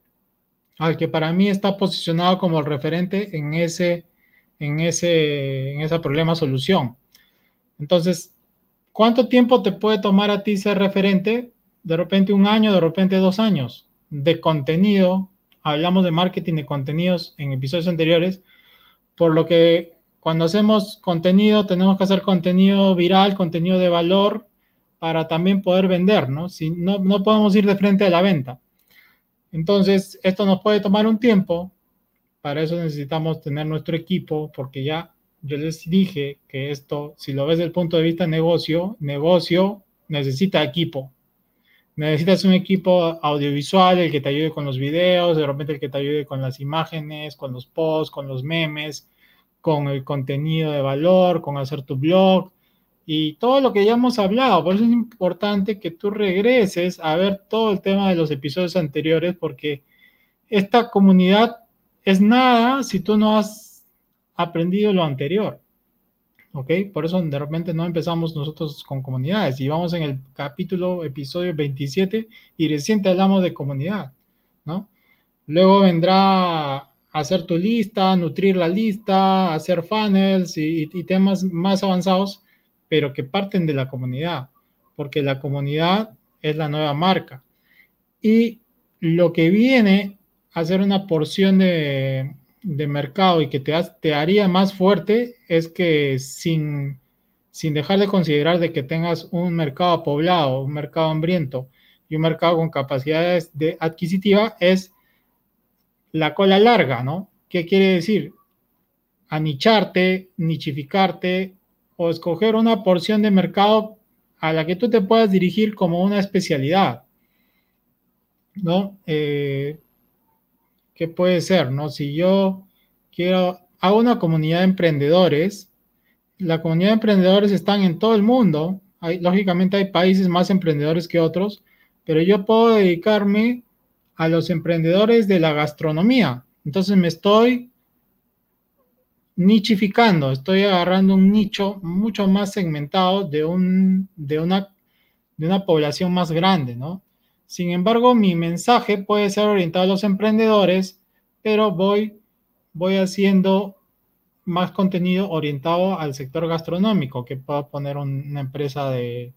al que para mí está posicionado como el referente en ese, en ese, en ese problema solución. Entonces, ¿cuánto tiempo te puede tomar a ti ser referente? De repente un año, de repente dos años de contenido. Hablamos de marketing de contenidos en episodios anteriores, por lo que cuando hacemos contenido tenemos que hacer contenido viral, contenido de valor para también poder vender, ¿no? Si no, no podemos ir de frente a la venta. Entonces, esto nos puede tomar un tiempo. Para eso necesitamos tener nuestro equipo, porque ya yo les dije que esto, si lo ves desde el punto de vista negocio, negocio necesita equipo. Necesitas un equipo audiovisual, el que te ayude con los videos, de repente el que te ayude con las imágenes, con los posts, con los memes, con el contenido de valor, con hacer tu blog y todo lo que ya hemos hablado. Por eso es importante que tú regreses a ver todo el tema de los episodios anteriores porque esta comunidad es nada si tú no has aprendido lo anterior. ¿Ok? Por eso de repente no empezamos nosotros con comunidades y vamos en el capítulo, episodio 27 y reciente hablamos de comunidad, ¿no? Luego vendrá hacer tu lista, nutrir la lista, hacer funnels y, y temas más avanzados, pero que parten de la comunidad, porque la comunidad es la nueva marca. Y lo que viene a ser una porción de, de mercado y que te, te haría más fuerte es que sin, sin dejar de considerar de que tengas un mercado poblado, un mercado hambriento y un mercado con capacidades de adquisitiva es la cola larga, ¿no? ¿Qué quiere decir? Anicharte, nichificarte o escoger una porción de mercado a la que tú te puedas dirigir como una especialidad, ¿no? Eh, ¿qué puede ser? ¿no? Si yo quiero, hago una comunidad de emprendedores, la comunidad de emprendedores están en todo el mundo, lógicamente hay países más emprendedores que otros, pero yo puedo dedicarme a los emprendedores de la gastronomía. Entonces me estoy nichificando, estoy agarrando un nicho mucho más segmentado de, un, de, una, de una población más grande, ¿no? Sin embargo, mi mensaje puede ser orientado a los emprendedores, pero voy, voy haciendo más contenido orientado al sector gastronómico, que puedo poner una empresa de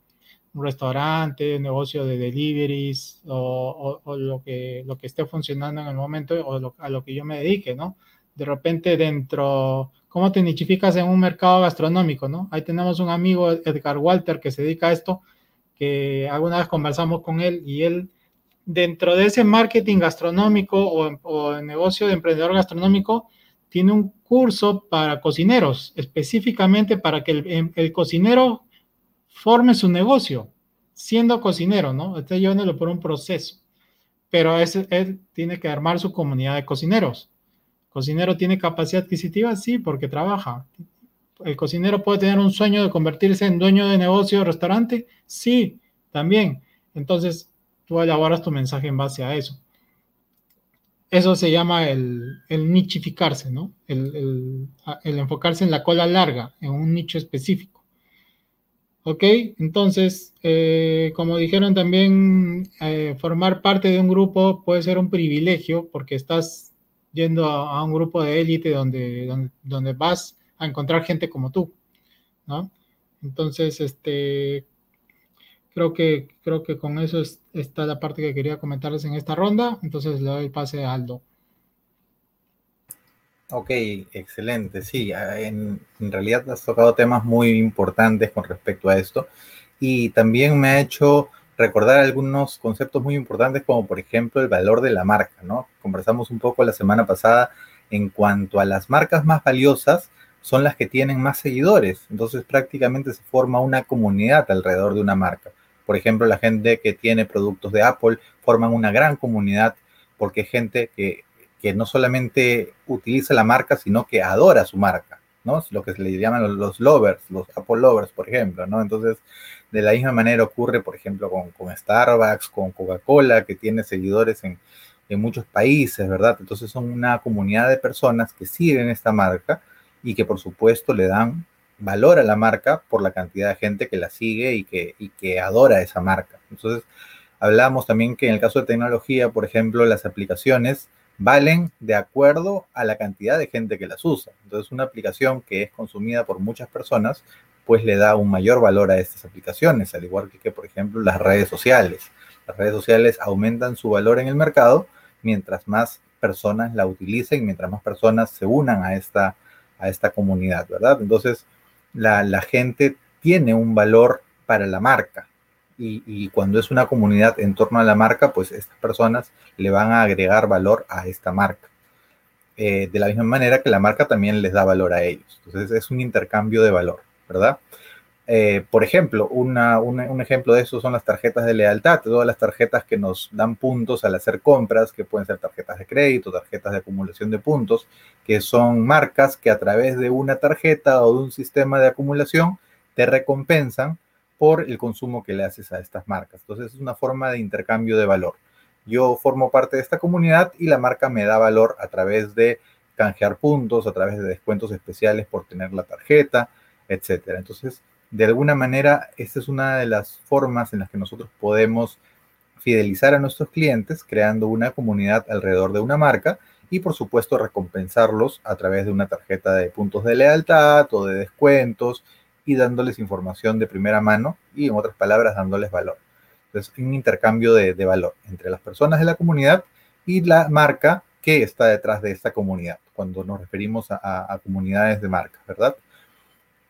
un restaurante, un negocio de deliveries o, lo, que, lo que esté funcionando en el momento o a lo que yo me dedique, ¿no? De repente dentro, ¿cómo te nichificas en un mercado gastronómico, no? Ahí tenemos un amigo, Edgar Walter, que se dedica a esto que alguna vez conversamos con él y él, dentro de ese marketing gastronómico o, el negocio de emprendedor gastronómico, tiene un curso para cocineros, específicamente para que el, el cocinero forme su negocio, siendo cocinero, ¿no? Está llevándolo por un proceso. Pero ese, él tiene que armar su comunidad de cocineros. ¿Cocinero tiene capacidad adquisitiva? Sí, porque trabaja el cocinero puede tener un sueño de convertirse en dueño de negocio o restaurante? Sí, también. Entonces, tú elaboras tu mensaje en base a eso. Eso se llama el, nichificarse, ¿no? El, enfocarse en la cola larga, en un nicho específico. ¿Ok? Entonces, eh, como dijeron también, eh, formar parte de un grupo puede ser un privilegio porque estás yendo a, un grupo de élite donde, donde, donde vas a encontrar gente como tú, ¿no? Entonces, este, creo que, creo que con eso está la parte que quería comentarles en esta ronda. Entonces le doy el pase a Aldo. Ok, excelente. Sí, en, en, realidad has tocado temas muy importantes con respecto a esto y también me ha hecho recordar algunos conceptos muy importantes como por ejemplo el valor de la marca, ¿no? Conversamos un poco la semana pasada en cuanto a las marcas más valiosas son las que tienen más seguidores, entonces prácticamente se forma una comunidad alrededor de una marca. Por ejemplo, la gente que tiene productos de Apple forman una gran comunidad porque es gente que, que no solamente utiliza la marca, sino que adora su marca, ¿no? Lo que se le llaman los, los lovers, los Apple lovers, por ejemplo, ¿no? Entonces, de la misma manera ocurre, por ejemplo, con, Starbucks, con Coca-Cola, que tiene seguidores en, en, muchos países, ¿verdad? Entonces son una comunidad de personas que siguen esta marca y que por supuesto le dan valor a la marca por la cantidad de gente que la sigue y que, y que adora esa marca. Entonces, hablamos también que en el caso de tecnología, por ejemplo, las aplicaciones valen de acuerdo a la cantidad de gente que las usa. Entonces, una aplicación que es consumida por muchas personas pues le da un mayor valor a estas aplicaciones, al igual que, por ejemplo, las redes sociales. Las redes sociales aumentan su valor en el mercado mientras más personas la utilicen, mientras más personas se unan a esta, a esta comunidad, ¿verdad? Entonces, la, la gente tiene un valor para la marca. Y, y, cuando es una comunidad en torno a la marca, pues estas personas le van a agregar valor a esta marca. Eh, de la misma manera que la marca también les da valor a ellos. Entonces es un intercambio de valor. ¿Verdad? Eh, por ejemplo, un ejemplo de eso son las tarjetas de lealtad, todas las tarjetas que nos dan puntos al hacer compras, que pueden ser tarjetas de crédito, tarjetas de acumulación de puntos, que son marcas que a través de una tarjeta o de un sistema de acumulación te recompensan por el consumo que le haces a estas marcas. Entonces es una forma de intercambio de valor. Yo formo parte de esta comunidad y la marca me da valor a través de canjear puntos, a través de descuentos especiales por tener la tarjeta, etcétera. Entonces, de alguna manera, esta es una de las formas en las que nosotros podemos fidelizar a nuestros clientes creando una comunidad alrededor de una marca y por supuesto recompensarlos a través de una tarjeta de puntos de lealtad o de descuentos y dándoles información de primera mano y en otras palabras dándoles valor. Entonces, un intercambio de, valor entre las personas de la comunidad y la marca que está detrás de esta comunidad, cuando nos referimos a, a, a comunidades de marcas, ¿verdad?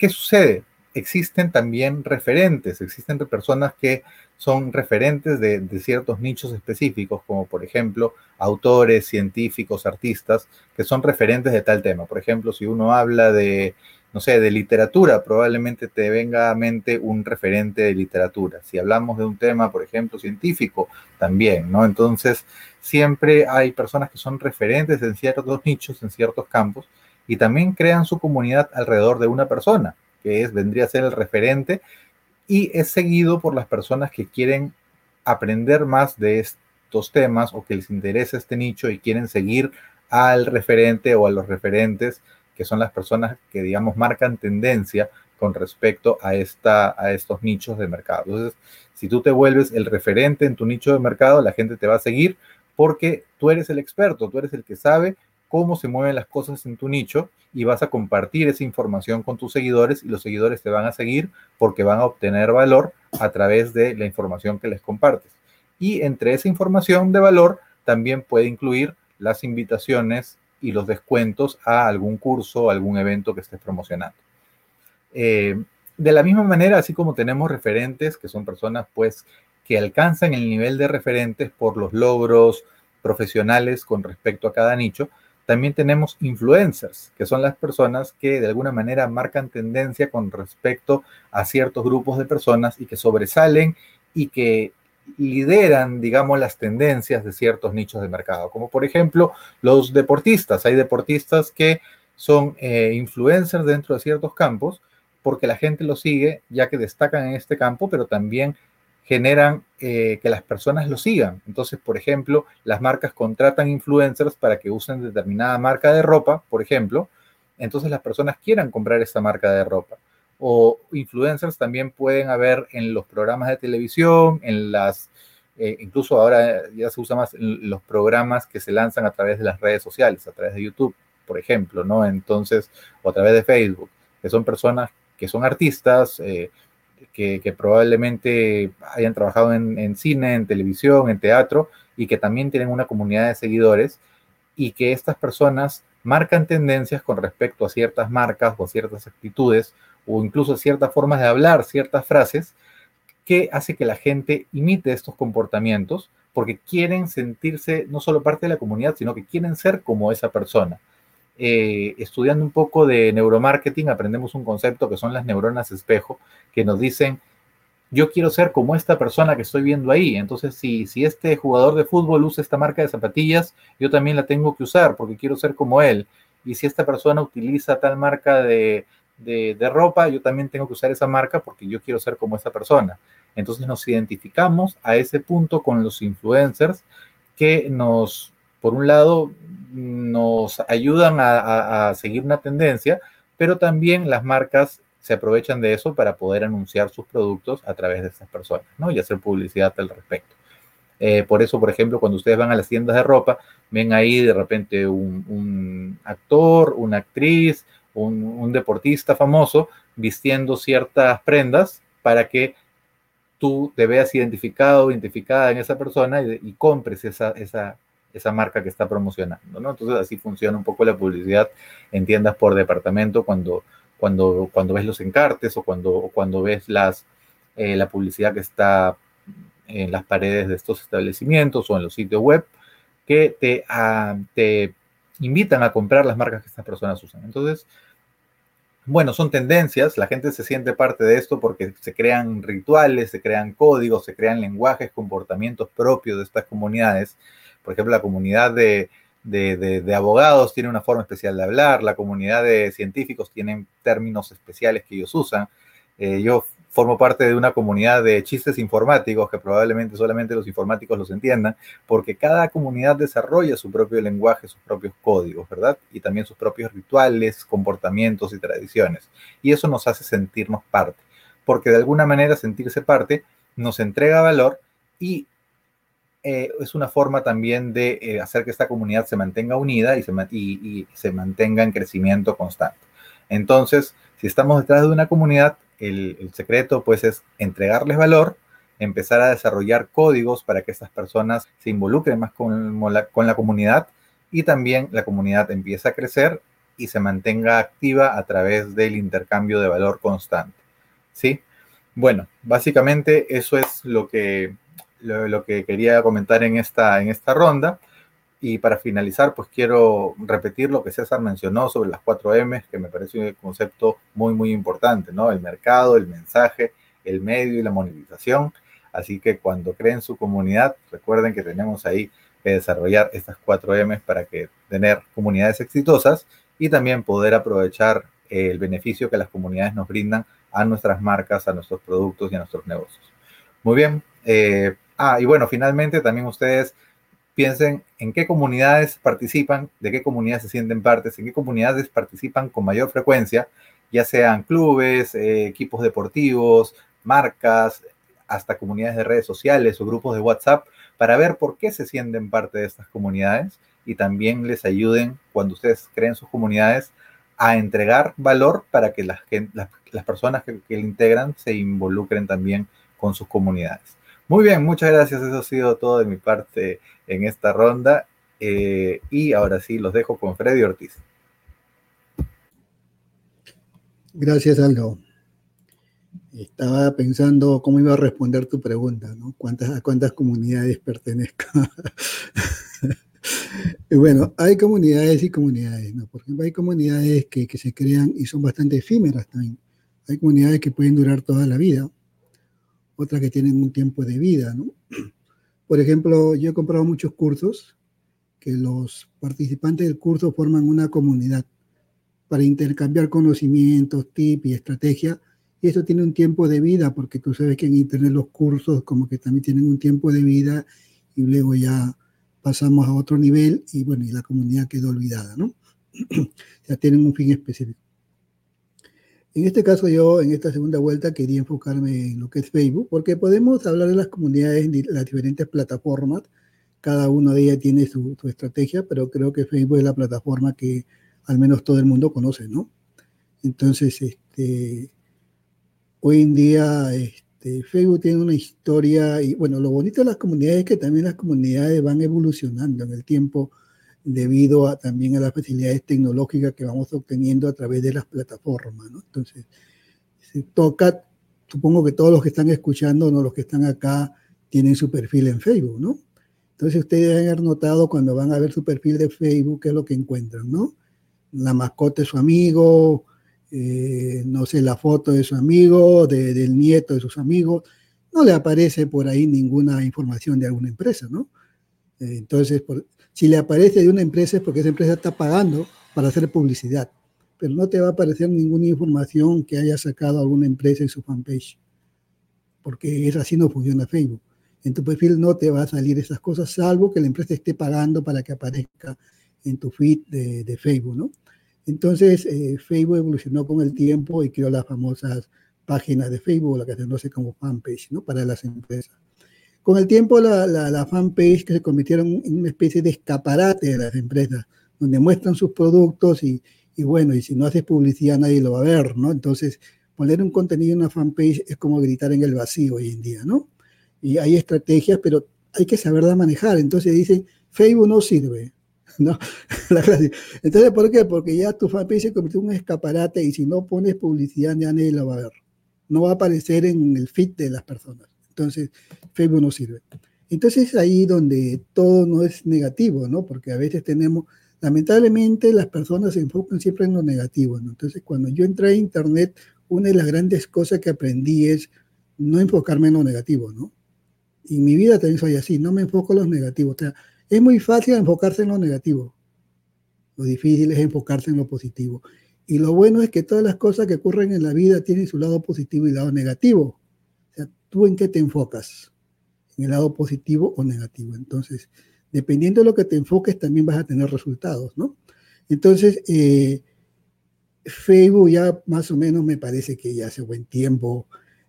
¿Qué sucede? Existen también referentes, existen personas que son referentes de, ciertos nichos específicos, como por ejemplo autores, científicos, artistas, que son referentes de tal tema. Por ejemplo, si uno habla de, no sé, de literatura, probablemente te venga a mente un referente de literatura. Si hablamos de un tema, por ejemplo, científico, también, ¿no? Entonces, siempre hay personas que son referentes en ciertos nichos, en ciertos campos, y también crean su comunidad alrededor de una persona, que es, vendría a ser el referente, y es seguido por las personas que quieren aprender más de estos temas o que les interesa este nicho y quieren seguir al referente o a los referentes, que son las personas que, digamos, marcan tendencia con respecto a, esta, a estos nichos de mercado. Entonces, si tú te vuelves el referente en tu nicho de mercado, la gente te va a seguir porque tú eres el experto, tú eres el que sabe cómo se mueven las cosas en tu nicho y vas a compartir esa información con tus seguidores y los seguidores te van a seguir porque van a obtener valor a través de la información que les compartes. Y entre esa información de valor también puede incluir las invitaciones y los descuentos a algún curso algún evento que estés promocionando. Eh, de la misma manera, así como tenemos referentes, que son personas pues que alcanzan el nivel de referentes por los logros profesionales con respecto a cada nicho, también tenemos influencers, que son las personas que de alguna manera marcan tendencia con respecto a ciertos grupos de personas y que sobresalen y que lideran, digamos, las tendencias de ciertos nichos de mercado, como por ejemplo los deportistas. Hay deportistas que son eh, influencers dentro de ciertos campos porque la gente los sigue ya que destacan en este campo, pero también generan eh, que las personas lo sigan. Entonces, por ejemplo, las marcas contratan influencers para que usen determinada marca de ropa, por ejemplo, entonces las personas quieran comprar esta marca de ropa. O influencers también pueden haber en los programas de televisión, en las, eh, incluso ahora ya se usa más los programas que se lanzan a través de las redes sociales, a través de YouTube, por ejemplo, ¿no? Entonces, o a través de Facebook, que son personas que son artistas, eh, que, probablemente hayan trabajado en, en, cine, en televisión, en teatro y que también tienen una comunidad de seguidores y que estas personas marcan tendencias con respecto a ciertas marcas o ciertas actitudes o incluso ciertas formas de hablar, ciertas frases que hace que la gente imite estos comportamientos porque quieren sentirse no solo parte de la comunidad, sino que quieren ser como esa persona. Eh, estudiando un poco de neuromarketing, aprendemos un concepto que son las neuronas espejo, que nos dicen, yo quiero ser como esta persona que estoy viendo ahí. Entonces, si, si este jugador de fútbol usa esta marca de zapatillas, yo también la tengo que usar porque quiero ser como él. Y si esta persona utiliza tal marca de, de, ropa, yo también tengo que usar esa marca porque yo quiero ser como esa persona. Entonces nos identificamos a ese punto con los influencers que nos, por un lado, nos ayudan a, seguir una tendencia, pero también las marcas se aprovechan de eso para poder anunciar sus productos a través de estas personas, ¿no? Y hacer publicidad al respecto. Eh, por eso, por ejemplo, cuando ustedes van a las tiendas de ropa, ven ahí de repente un, actor, una actriz, un, deportista famoso vistiendo ciertas prendas para que tú te veas identificado, identificada en esa persona y, compres esa, esa, esa, marca que está promocionando, ¿no? Entonces así funciona un poco la publicidad en tiendas por departamento cuando, cuando, cuando ves los encartes o cuando, cuando ves las, eh, la publicidad que está en las paredes de estos establecimientos o en los sitios web que te, ah, te invitan a comprar las marcas que estas personas usan. Entonces, bueno, son tendencias, la gente se siente parte de esto porque se crean rituales, se crean códigos, se crean lenguajes, comportamientos propios de estas comunidades. Por ejemplo, la comunidad de, de, abogados tiene una forma especial de hablar, la comunidad de científicos tienen términos especiales que ellos usan. Eh, yo formo parte de una comunidad de chistes informáticos que probablemente solamente los informáticos los entiendan, porque cada comunidad desarrolla su propio lenguaje, sus propios códigos, ¿verdad? Y también sus propios rituales, comportamientos y tradiciones. Y eso nos hace sentirnos parte, porque de alguna manera sentirse parte nos entrega valor y eh, es una forma también de eh, hacer que esta comunidad se mantenga unida y se, se mantenga en crecimiento constante. Entonces, si estamos detrás de una comunidad, el, secreto pues es entregarles valor, empezar a desarrollar códigos para que estas personas se involucren más con la, con la comunidad y también la comunidad empieza a crecer y se mantenga activa a través del intercambio de valor constante. ¿Sí? Bueno, básicamente eso es lo que, lo, que quería comentar en esta, en esta ronda. Y para finalizar, pues quiero repetir lo que César mencionó sobre las cuatro M, que me parece un concepto muy, muy importante, ¿no? El mercado, el mensaje, el medio y la monetización. Así que cuando creen su comunidad, recuerden que tenemos ahí que desarrollar estas cuatro M para que tener comunidades exitosas y también poder aprovechar el beneficio que las comunidades nos brindan a nuestras marcas, a nuestros productos y a nuestros negocios. Muy bien. Eh, ah, y bueno, finalmente también ustedes piensen en qué comunidades participan, de qué comunidades se sienten partes, en qué comunidades participan con mayor frecuencia, ya sean clubes, eh, equipos deportivos, marcas, hasta comunidades de redes sociales o grupos de WhatsApp, para ver por qué se sienten parte de estas comunidades y también les ayuden cuando ustedes creen sus comunidades a entregar valor para que las, las, personas que, que le integran se involucren también con sus comunidades. Muy bien, muchas gracias. Eso ha sido todo de mi parte en esta ronda. Eh, y ahora sí, los dejo con Freddy Ortiz. Gracias, Aldo. Estaba pensando cómo iba a responder tu pregunta, ¿no? ¿Cuántas, ¿A cuántas comunidades pertenezco? [laughs] bueno, hay comunidades y comunidades, ¿no? Por ejemplo, hay comunidades que, que se crean y son bastante efímeras también. Hay comunidades que pueden durar toda la vida otras que tienen un tiempo de vida, ¿no? [clears throat] Por ejemplo, yo he comprado muchos cursos que los participantes del curso forman una comunidad para intercambiar conocimientos, tips y estrategia. Y eso tiene un tiempo de vida, porque tú sabes que en Internet los cursos como que también tienen un tiempo de vida y luego ya pasamos a otro nivel y bueno, y la comunidad quedó olvidada, ¿no? [clears throat] ya tienen un fin específico. En este caso yo, en esta segunda vuelta, quería enfocarme en lo que es Facebook, porque podemos hablar de las comunidades en las diferentes plataformas. Cada una de ellas tiene su, estrategia, pero creo que Facebook es la plataforma que al menos todo el mundo conoce, ¿no? Entonces, este, hoy en día este, Facebook tiene una historia, y bueno, lo bonito de las comunidades es que también las comunidades van evolucionando en el tiempo debido a, también a las facilidades tecnológicas que vamos obteniendo a través de las plataformas. ¿no? Entonces, se toca supongo que todos los que están escuchando, no los que están acá, tienen su perfil en Facebook, ¿no? Entonces ustedes deben haber notado cuando van a ver su perfil de Facebook qué es lo que encuentran, ¿no? La mascota de su amigo, eh, no sé, la foto de su amigo, del nieto de sus amigos, no le aparece por ahí ninguna información de alguna empresa, ¿no? Eh, entonces, si le aparece de una empresa es porque esa empresa está pagando para hacer publicidad, pero no te va a aparecer ninguna información que haya sacado alguna empresa en su fanpage, porque es así no funciona Facebook. En tu perfil no te va a salir esas cosas, salvo que la empresa esté pagando para que aparezca en tu feed de, Facebook, ¿no? Entonces, eh, Facebook evolucionó con el tiempo y creó las famosas páginas de Facebook, la que se conoce como fanpage, ¿no? Para las empresas. Con el tiempo, la, la, fanpage que se convirtieron en una especie de escaparate de las empresas, donde muestran sus productos y, bueno, y si no haces publicidad nadie lo va a ver, ¿no? Entonces, poner un contenido en una fanpage es como gritar en el vacío hoy en día, ¿no? Y hay estrategias, pero hay que saberla manejar. Entonces dicen, Facebook no sirve, [laughs] ¿no? [laughs] Entonces, ¿por qué? Porque ya tu fanpage se convirtió en un escaparate y si no pones publicidad ya nadie lo va a ver. No va a aparecer en el feed de las personas. Entonces, Facebook no sirve. Entonces es ahí donde todo no es negativo, ¿no? Porque a veces tenemos, lamentablemente las personas se enfocan siempre en lo negativo, ¿no? Entonces cuando yo entré a Internet, una de las grandes cosas que aprendí es no enfocarme en lo negativo, ¿no? Y mi vida también soy así, no me enfoco en los negativos. O sea, es muy fácil enfocarse en lo negativo. Lo difícil es enfocarse en lo positivo. Y lo bueno es que todas las cosas que ocurren en la vida tienen su lado positivo y lado negativo. ¿Tú en qué te enfocas? ¿En el lado positivo o negativo? Entonces, dependiendo de lo que te enfoques, también vas a tener resultados, ¿no? Entonces, eh, Facebook ya más o menos me parece que ya hace buen tiempo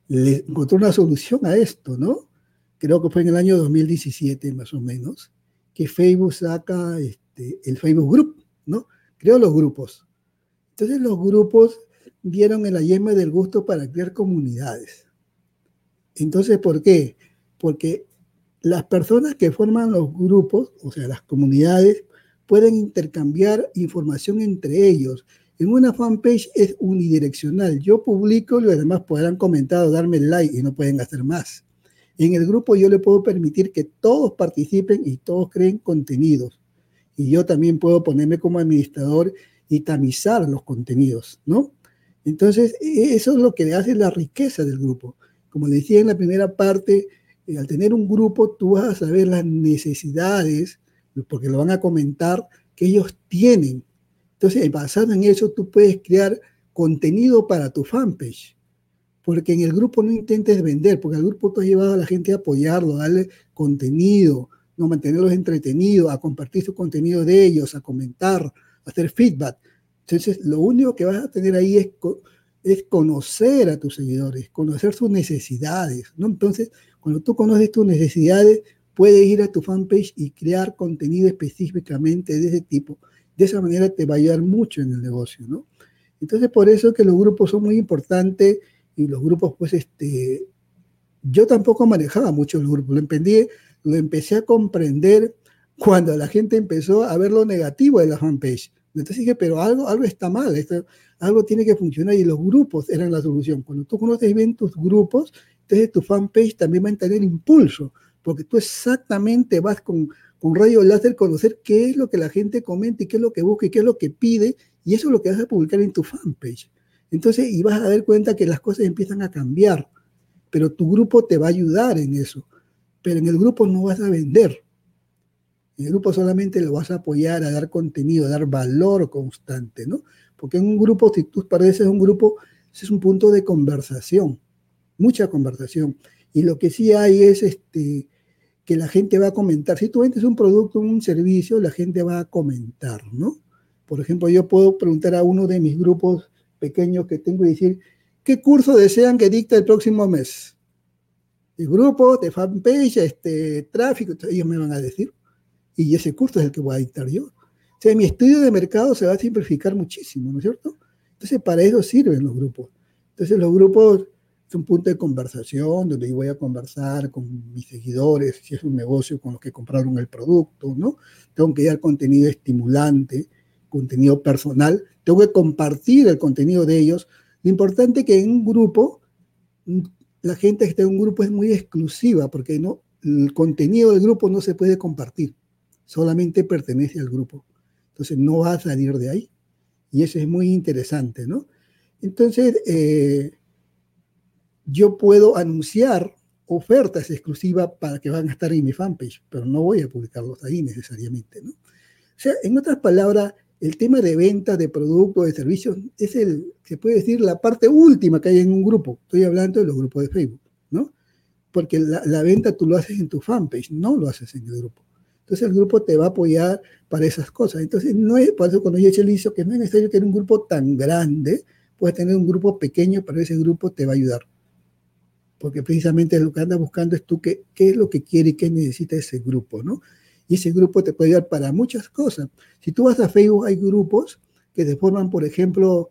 le encontró una solución a esto, ¿no? Creo que fue en el año 2017 más o menos, que Facebook saca este, el Facebook Group, ¿no? Creó los grupos. Entonces los grupos dieron en la del gusto para crear comunidades. Entonces, ¿por qué? Porque las personas que forman los grupos, o sea, las comunidades, pueden intercambiar información entre ellos. En una fanpage es unidireccional. Yo publico y los demás podrán comentar o darme like y no pueden hacer más. En el grupo yo le puedo permitir que todos participen y todos creen contenidos. Y yo también puedo ponerme como administrador y tamizar los contenidos, ¿no? Entonces, e, eso es lo que le hace la riqueza del grupo. Como decía en la primera parte, eh, al tener un grupo, tú vas a saber las necesidades, porque lo van a comentar, que ellos tienen. Entonces, basado en eso, tú puedes crear contenido para tu fanpage. Porque en el grupo no intentes vender, porque el grupo tú has llevado a la gente a apoyarlo, a darle contenido, no mantenerlos entretenidos, a compartir su contenido de ellos, a comentar, hacer feedback. Entonces, lo único que vas a tener ahí es, es conocer a tus seguidores, conocer sus necesidades, ¿no? Entonces, cuando tú conoces tus necesidades, puedes ir a tu fanpage y crear contenido específicamente de ese tipo. De esa manera te va a ayudar mucho en el negocio, ¿no? Entonces, por eso que los grupos son muy importantes y los grupos, pues, este, yo tampoco manejaba mucho los grupos, lo, lo empecé a comprender cuando la gente empezó a ver lo negativo de la fanpage. Entonces dije, pero algo, algo está mal, algo tiene que funcionar y los grupos eran la solución. Cuando tú conoces bien tus grupos, entonces tu fanpage también va a tener impulso, porque tú exactamente vas con, con rayo láser conocer qué es lo que la gente comenta y qué es lo que busca y qué es lo que pide, y eso es lo que vas a publicar en tu fanpage. Entonces, y vas a dar cuenta que las cosas empiezan a cambiar, pero tu grupo te va a ayudar en eso. Pero en el grupo no vas a vender, en el grupo solamente lo vas a apoyar a dar contenido, a dar valor constante, ¿no? Porque en un grupo, si tú pareces un grupo, es un punto de conversación, mucha conversación. Y lo que sí hay es este, que la gente va a comentar. Si tú vendes un producto, un servicio, la gente va a comentar, ¿no? Por ejemplo, yo puedo preguntar a uno de mis grupos pequeños que tengo y decir, ¿qué curso desean que dicte el próximo mes? El grupo de fanpage, este, tráfico, ellos me van a decir y ese curso es el que voy a dictar yo. O sea, mi estudio de mercado se va a simplificar muchísimo, ¿no es cierto? Entonces, para eso sirven los grupos. Entonces, los grupos son un punto de conversación donde yo voy a conversar con mis seguidores, si es un negocio con los que compraron el producto, ¿no? Tengo que dar contenido estimulante, contenido personal, tengo que compartir el contenido de ellos. Lo importante es que en un grupo la gente que está en un grupo es muy exclusiva porque el contenido del grupo no se puede compartir, solamente pertenece al grupo. Entonces no va a salir de ahí. Y eso es muy interesante, ¿no? Entonces, eh, yo puedo anunciar ofertas exclusivas para que van a estar en mi fanpage, pero no voy a publicarlos ahí necesariamente, ¿no? O sea, en otras palabras, el tema de ventas de productos, de servicios, es el, se puede decir, la parte última que hay en un grupo. Estoy hablando de los grupos de Facebook, ¿no? Porque la, venta tú lo haces en tu fanpage, no lo haces en el grupo. Entonces el grupo te va a apoyar para esas cosas. Entonces no es, por eso cuando yo he inicio, que no es necesario tener un grupo tan grande, puedes tener un grupo pequeño, pero ese grupo te va a ayudar porque precisamente lo que anda buscando es tú qué, qué es lo que quiere y qué necesita ese grupo, ¿no? Y ese grupo te puede ayudar para muchas cosas. Si tú vas a Facebook, hay grupos que se forman, por ejemplo,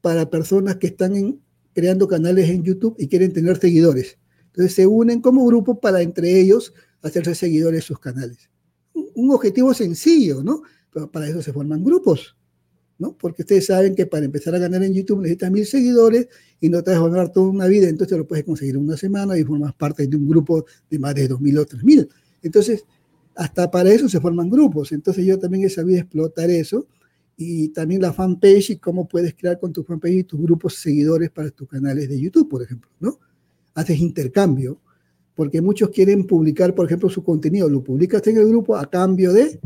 para personas que están creando canales en YouTube y quieren tener seguidores. Entonces se unen como grupo para entre ellos hacerse seguidores de sus canales. Un, objetivo sencillo, ¿no? Pero para eso se forman grupos. ¿no? Porque ustedes saben que para empezar a ganar en YouTube necesitas mil seguidores y no te vas a ganar toda una vida, entonces lo puedes conseguir en una semana y formas parte de un grupo de más de 2.000 o 3.000. Entonces, hasta para eso se forman grupos. Entonces yo también he sabido explotar eso y también la fanpage y cómo puedes crear con tu fanpage y tus grupos seguidores para tus canales de YouTube, por ejemplo, ¿no? Haces intercambio, porque muchos quieren publicar, por ejemplo, su contenido, lo publicas en el grupo a cambio de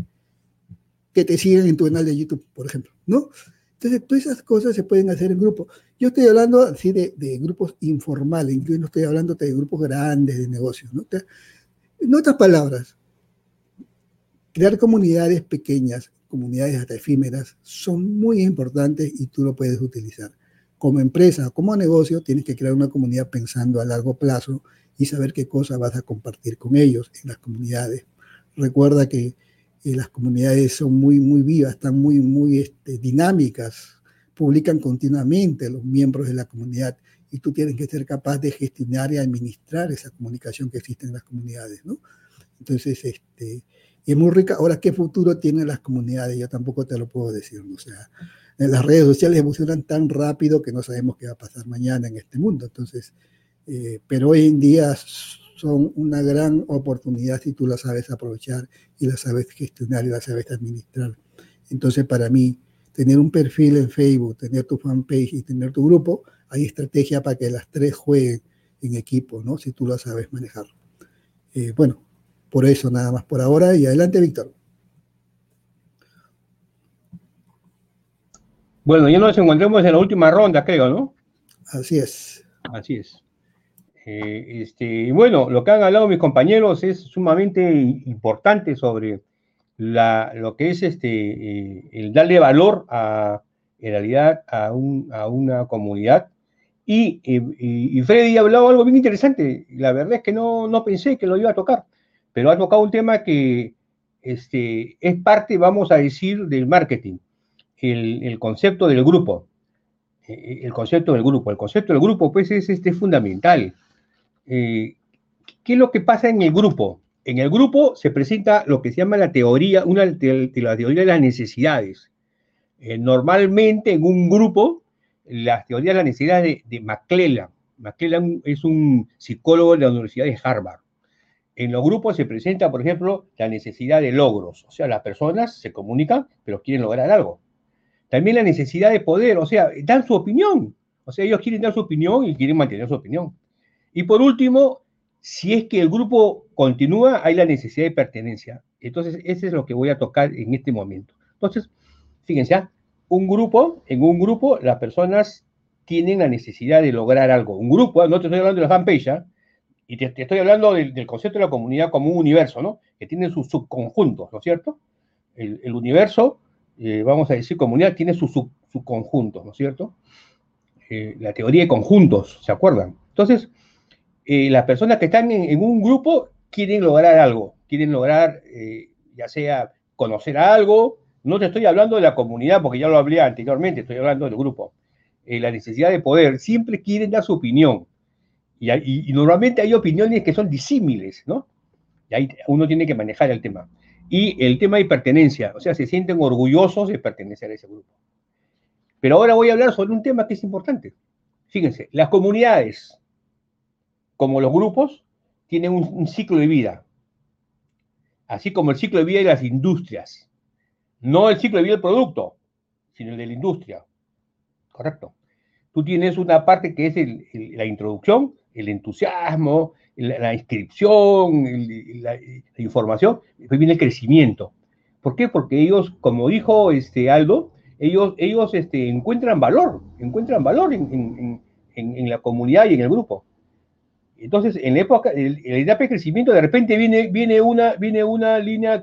que te sigan en tu canal de YouTube, por ejemplo, ¿no? Entonces, todas esas cosas se pueden hacer en grupo. Yo estoy hablando así de, grupos informales, yo no estoy hablando de grupos grandes de negocios, ¿no? En otras palabras, crear comunidades pequeñas, comunidades hasta efímeras, son muy importantes y tú lo puedes utilizar. Como empresa, como negocio, tienes que crear una comunidad pensando a largo plazo y saber qué cosas vas a compartir con ellos en las comunidades. Recuerda que y las comunidades son muy, muy vivas, están muy, muy este, dinámicas, publican continuamente los miembros de la comunidad y tú tienes que ser capaz de gestionar y administrar esa comunicación que existe en las comunidades, ¿no? Entonces, este, es muy rica. Ahora, ¿qué futuro tienen las comunidades? Yo tampoco te lo puedo decir, ¿no? O sea, las redes sociales evolucionan tan rápido que no sabemos qué va a pasar mañana en este mundo. Entonces, eh, pero hoy en día son una gran oportunidad si tú la sabes aprovechar y la sabes gestionar y la sabes administrar. Entonces, para mí, tener un perfil en Facebook, tener tu fanpage y tener tu grupo, hay estrategia para que las tres jueguen en equipo, ¿no? Si tú la sabes manejar. Eh, bueno, por eso nada más por ahora y adelante, Víctor. Bueno, ya nos encontramos en la última ronda, creo, ¿no? Así es. Así es. Eh, este, bueno, lo que han hablado mis compañeros es sumamente importante sobre lo que es este, eh, el darle valor a, en realidad, a, una comunidad. Y, y, Freddy ha hablado algo bien interesante. La verdad es que no, pensé que lo iba a tocar, pero ha tocado un tema que este, es parte, vamos a decir, del marketing, el, concepto del grupo. Eh, el concepto del grupo. El concepto del grupo, pues, es este, fundamental. Eh, ¿qué es lo que pasa en el grupo? En el grupo se presenta lo que se llama la teoría, una de, teoría de las necesidades. Eh, normalmente en un grupo, las teorías de las necesidades de, de McClellan. McClellan es un psicólogo de la Universidad de Harvard. En los grupos se presenta, por ejemplo, la necesidad de logros. O sea, las personas se comunican, pero quieren lograr algo. También la necesidad de poder, o sea, dan su opinión. O sea, ellos quieren dar su opinión y quieren mantener su opinión. Y por último, si es que el grupo continúa, hay la necesidad de pertenencia. Entonces, eso es lo que voy a tocar en este momento. Entonces, fíjense, ¿ah? un grupo, en un grupo, las personas tienen la necesidad de lograr algo. Un grupo, ¿ah? no te estoy hablando de la fanpage, ¿ah? y te, estoy hablando del, concepto de la comunidad como un universo, ¿no? Que tiene sus subconjuntos, ¿no es cierto? El, universo, eh, vamos a decir comunidad, tiene sus subconjuntos, ¿no es cierto? Eh, la teoría de conjuntos, ¿se acuerdan? Entonces, eh, las personas que están en, un grupo quieren lograr algo, quieren lograr eh, ya sea conocer algo, no te estoy hablando de la comunidad porque ya lo hablé anteriormente, estoy hablando del grupo, eh, la necesidad de poder, siempre quieren dar su opinión y, normalmente hay opiniones que son disímiles, ¿no? Y ahí uno tiene que manejar el tema. Y el tema de pertenencia, o sea, se sienten orgullosos de pertenecer a ese grupo. Pero ahora voy a hablar sobre un tema que es importante. Fíjense, las comunidades, como los grupos, tienen un, ciclo de vida, así como el ciclo de vida de las industrias. No el ciclo de vida del producto, sino el de la industria. Correcto. Tú tienes una parte que es la introducción, el entusiasmo, la, inscripción, la, información, después viene el crecimiento. ¿Por qué? Porque ellos, como dijo este Aldo, ellos, ellos este, encuentran valor, encuentran valor en, la comunidad y en el grupo. Entonces, en la época, en la etapa de crecimiento, de repente viene, viene, una, viene una línea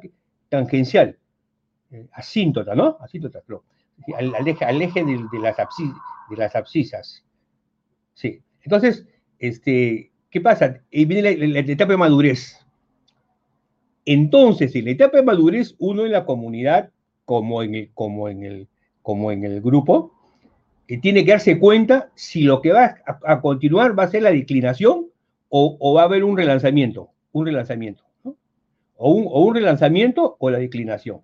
tangencial, eh, asíntota, ¿no? Asíntota, al, eje, al eje de, las de las abscisas. Sí. Entonces, este, ¿qué pasa? Y viene la, etapa de madurez. Entonces, en la etapa de madurez, uno en la comunidad, como en el, como en el, como en el grupo, tiene que darse cuenta si lo que va a, continuar va a ser la declinación o, va a haber un relanzamiento, un relanzamiento, o, un, o un relanzamiento o la declinación.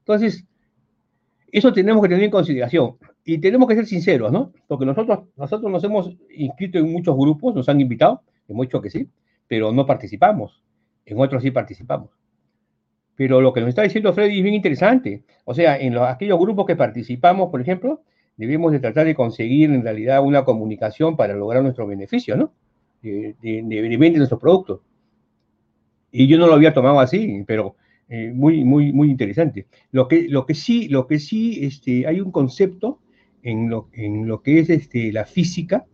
Entonces, eso tenemos que tener en consideración y tenemos que ser sinceros, ¿no? Porque nosotros, nosotros nos hemos inscrito en muchos grupos, nos han invitado, hemos dicho que sí, pero no participamos. En otros sí participamos. Pero lo que nos está diciendo Freddy es bien interesante. O sea, en los, aquellos grupos que participamos, por ejemplo, debemos de tratar de conseguir en realidad una comunicación para lograr nuestro beneficio, ¿no? De, de, de, de nuestros productos. Y yo no lo había tomado así, pero eh, muy, muy, muy interesante. Lo que, lo que sí, lo que sí este, hay un concepto en lo, en lo que es este, la física,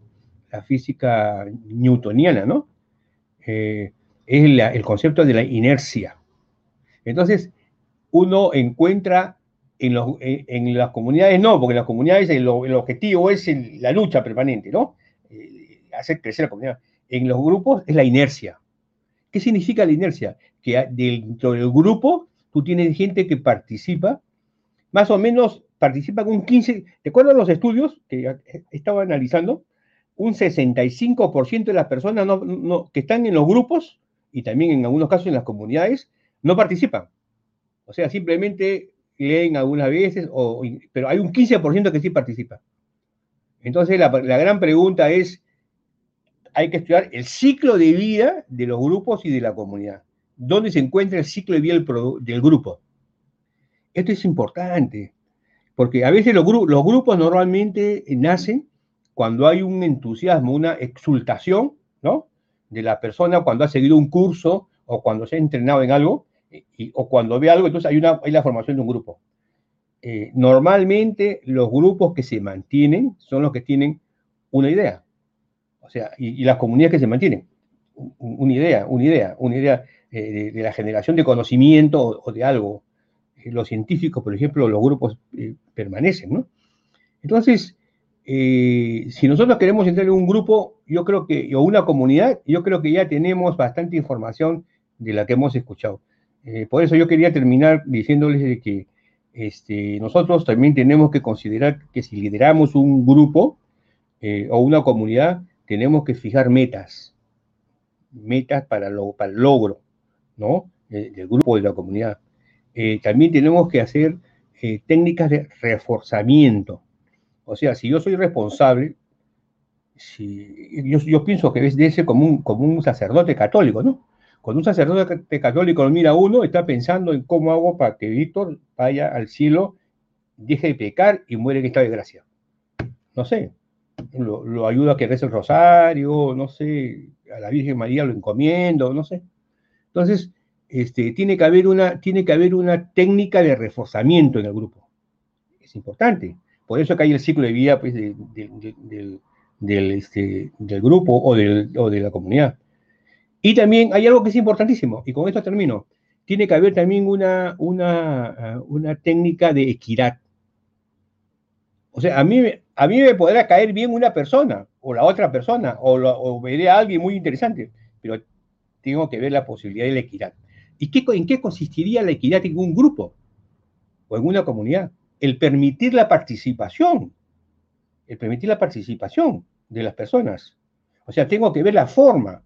la física newtoniana, ¿no? Eh, es el concepto de la inercia. Entonces, uno encuentra en, los, en, las comunidades, no, porque en las comunidades el, el objetivo es la lucha permanente, ¿no? Eh, hacer crecer la comunidad. En los grupos es la inercia. ¿Qué significa la inercia? Que dentro del grupo tú tienes gente que participa, más o menos participa con un 15, ¿te acuerdas los estudios que estaba analizando? Un 65% de las personas que están en los grupos y también en algunos casos en las comunidades no participan. O sea, simplemente leen algunas veces, o, pero hay un 15% que sí participa. Entonces la gran pregunta es, hay que estudiar el ciclo de vida de los grupos y de la comunidad. ¿Dónde se encuentra el ciclo de vida del, grupo? Esto es importante. Porque a veces los, los grupos normalmente nacen cuando hay un entusiasmo, una exultación, ¿no? De la persona cuando ha seguido un curso o cuando se ha entrenado en algo, o cuando ve algo, entonces hay, una, hay la formación de un grupo. Eh, normalmente los grupos que se mantienen son los que tienen una idea. O sea, y, las comunidades que se mantienen. Una idea, una idea, una idea eh, de, la generación de conocimiento o de algo los científicos, por ejemplo, los grupos eh, permanecen, ¿no? Entonces, eh, si nosotros queremos entrar en un grupo, yo creo que, o una comunidad, yo creo que ya tenemos bastante información de la que hemos escuchado. Eh, por eso yo quería terminar diciéndoles que este, nosotros también tenemos que considerar que si lideramos un grupo o una comunidad, tenemos que fijar metas, metas para, el logro, del grupo de la comunidad. Eh, también tenemos que hacer eh, técnicas de reforzamiento. O sea, si yo soy responsable, yo, pienso que debe ser como un, como un sacerdote católico, ¿no? Cuando un sacerdote católico lo mira a uno, está pensando en cómo hago para que Víctor vaya al cielo, deje de pecar y muere en estado de gracia. No sé, lo, lo ayuda a que reza el rosario, no sé, a la Virgen María lo encomiendo, no sé. Entonces, este, tiene, que haber una, tiene que haber una técnica de reforzamiento en el grupo. Es importante. Por eso que hay el ciclo de vida pues, del, este, del, grupo o, de la comunidad. Y también hay algo que es importantísimo, y con esto termino. Tiene que haber también una, una, una técnica de equidad. O sea, a mí, a mí me podrá caer bien una persona, o la otra persona, o, o veré a alguien muy interesante, pero tengo que ver la posibilidad de la equidad. ¿Y qué, en qué consistiría la equidad en un grupo o en una comunidad? El permitir la participación, el permitir la participación de las personas. O sea, tengo que ver la forma,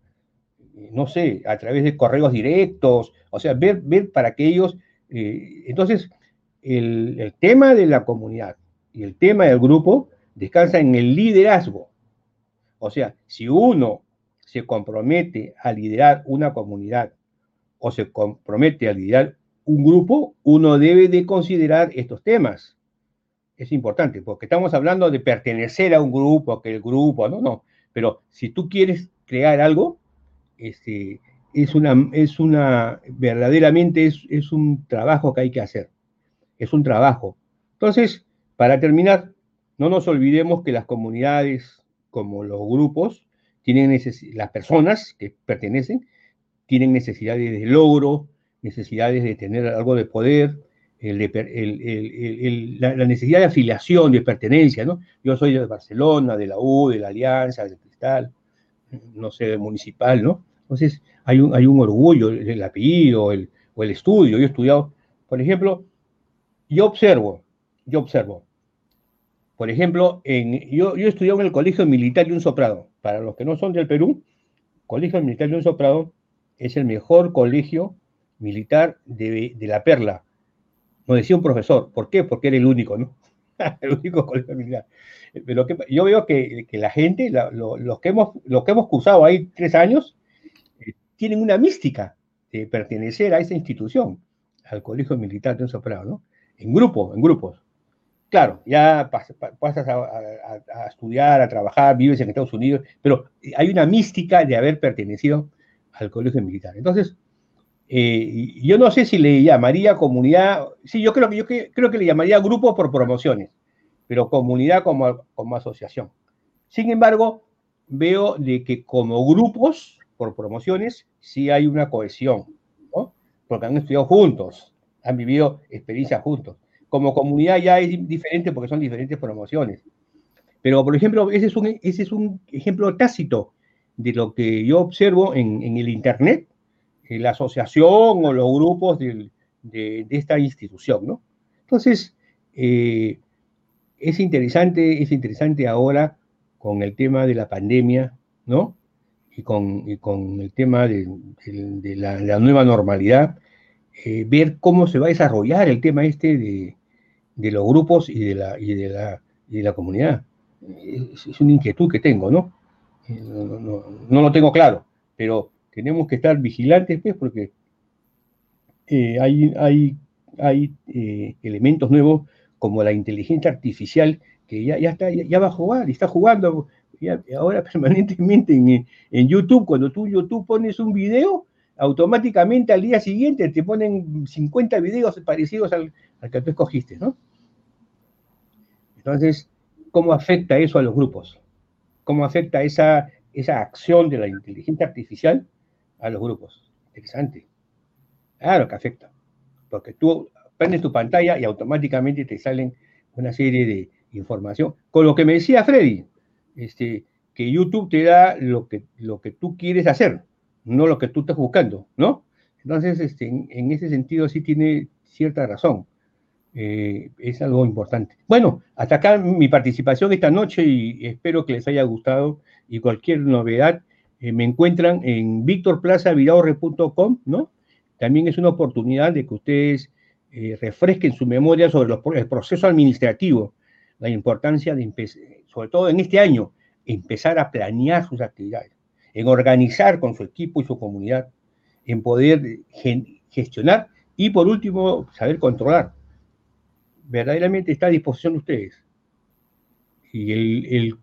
no sé, a través de correos directos, o sea, ver, ver para que ellos... Eh, entonces, el, tema de la comunidad y el tema del grupo descansa en el liderazgo, O sea, si uno se compromete a liderar una comunidad o se compromete a liderar un grupo, uno debe de considerar estos temas. Es importante, porque estamos hablando de pertenecer a un grupo, que el grupo, no, no. Pero si tú quieres crear algo, este, es una, es una, verdaderamente es, es un trabajo que hay que hacer. Es un trabajo. Entonces, para terminar, no nos olvidemos que las comunidades, como los grupos, tienen las personas que pertenecen, tienen necesidades de logro, necesidades de tener algo de poder, la, necesidad de afiliación, de pertenencia, ¿no? Yo soy de Barcelona, de la U, de la Alianza, de Cristal, no sé, municipal, ¿no? Entonces, hay un, hay un orgullo, el apellido el, o el estudio. Yo he estudiado, por ejemplo, yo observo, yo observo, por ejemplo, en, yo, yo he estudiado en el Colegio Militar de un Soprado. Para los que no son del Perú, Colegio Militar de un Soprado es el mejor colegio militar de, de la Perla. Nos decía un profesor. ¿Por qué? Porque era el único, ¿no? [laughs] el único colegio militar. Pero que, yo veo que, que la gente, los, que hemos, los que hemos cursado ahí tres años, tienen una mística de pertenecer a esa institución, al Colegio Militar de un Soprano, ¿no? En grupo, en grupos. Claro, ya pasas a, estudiar, a trabajar, vives en Estados Unidos, pero hay una mística de haber pertenecido al Colegio Militar. Entonces, eh, yo no sé si le llamaría comunidad, sí, yo creo que, yo creo que le llamaría grupo por promociones, pero comunidad como, como asociación. Sin embargo, veo de que como grupos por promociones, sí hay una cohesión, ¿no? Porque han estudiado juntos, han vivido experiencias juntos. Como comunidad ya es diferente porque son diferentes promociones. Pero, por ejemplo, ese es un, ese es un ejemplo tácito de lo que yo observo en, en el Internet, en la asociación o los grupos de, de, esta institución, ¿no? Entonces, eh, es interesante, es interesante ahora con el tema de la pandemia, ¿no? y con, con el tema de, la, nueva normalidad, eh, ver cómo se va a desarrollar el tema este de, los grupos y de la, y de la, y de la comunidad. Es, una inquietud que tengo, ¿no? Eh, ¿no? lo tengo claro, pero tenemos que estar vigilantes, pues, porque eh, hay, hay, hay elementos nuevos como la inteligencia artificial que ya, ya, está, ya, va a jugar y está jugando ahora [laughs] permanentemente en, YouTube, cuando tú YouTube pones un video, automáticamente al día siguiente te ponen 50 videos parecidos al, que tú escogiste, ¿no? Entonces, ¿cómo afecta eso a los grupos? ¿Cómo afecta esa, esa acción de la inteligencia artificial a los grupos? Interesante. Claro que afecta, porque tú prendes tu pantalla y automáticamente te salen una serie de información. Con lo que me decía Freddy, este, que YouTube te da lo que, lo que tú quieres hacer, no lo que tú estás buscando, ¿no? Entonces, este, en, ese sentido sí tiene cierta razón. Eh, es algo importante. Bueno, hasta acá mi participación esta noche y espero que les haya gustado y cualquier novedad eh, me encuentran en victorplazavidaurre.com, ¿no? También es una oportunidad de que ustedes eh, refresquen su memoria sobre el proceso administrativo, la importancia de empezar sobre todo en este año, empezar a planear sus actividades, en organizar con su equipo y su comunidad, en poder gestionar y por último, saber controlar. Verdaderamente está a disposición de ustedes. Y el,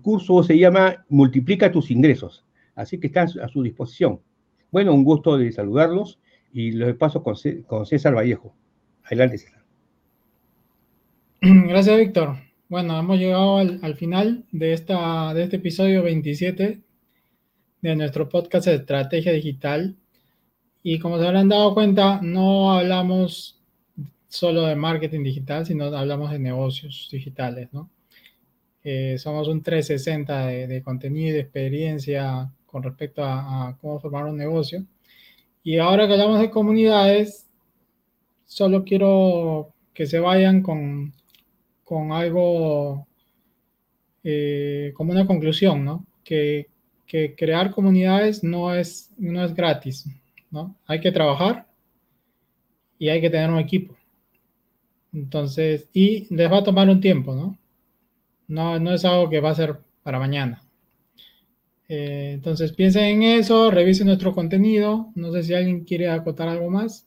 curso se llama Multiplica tus ingresos, así que está a su disposición. Bueno, un gusto de saludarlos y los paso con, César Vallejo. Adelante, César. [clears throat] Gracias, Víctor. Bueno, hemos llegado al, final de, esta, de este episodio 27 de nuestro podcast de Estrategia Digital. Y como se habrán dado cuenta, no hablamos solo de marketing digital, sino hablamos de negocios digitales, ¿no? Eh, somos un 360 de, de, contenido de experiencia con respecto a, a, cómo formar un negocio. Y ahora que hablamos de comunidades, solo quiero que se vayan con con algo eh, como una conclusión, ¿no? Que, crear comunidades no es, no es gratis, ¿no? Hay que trabajar y hay que tener un equipo. Entonces, y les va a tomar un tiempo, ¿no? No, es algo que va a ser para mañana. Eh, entonces piensen en eso, revisen nuestro contenido. No sé si alguien quiere acotar algo más.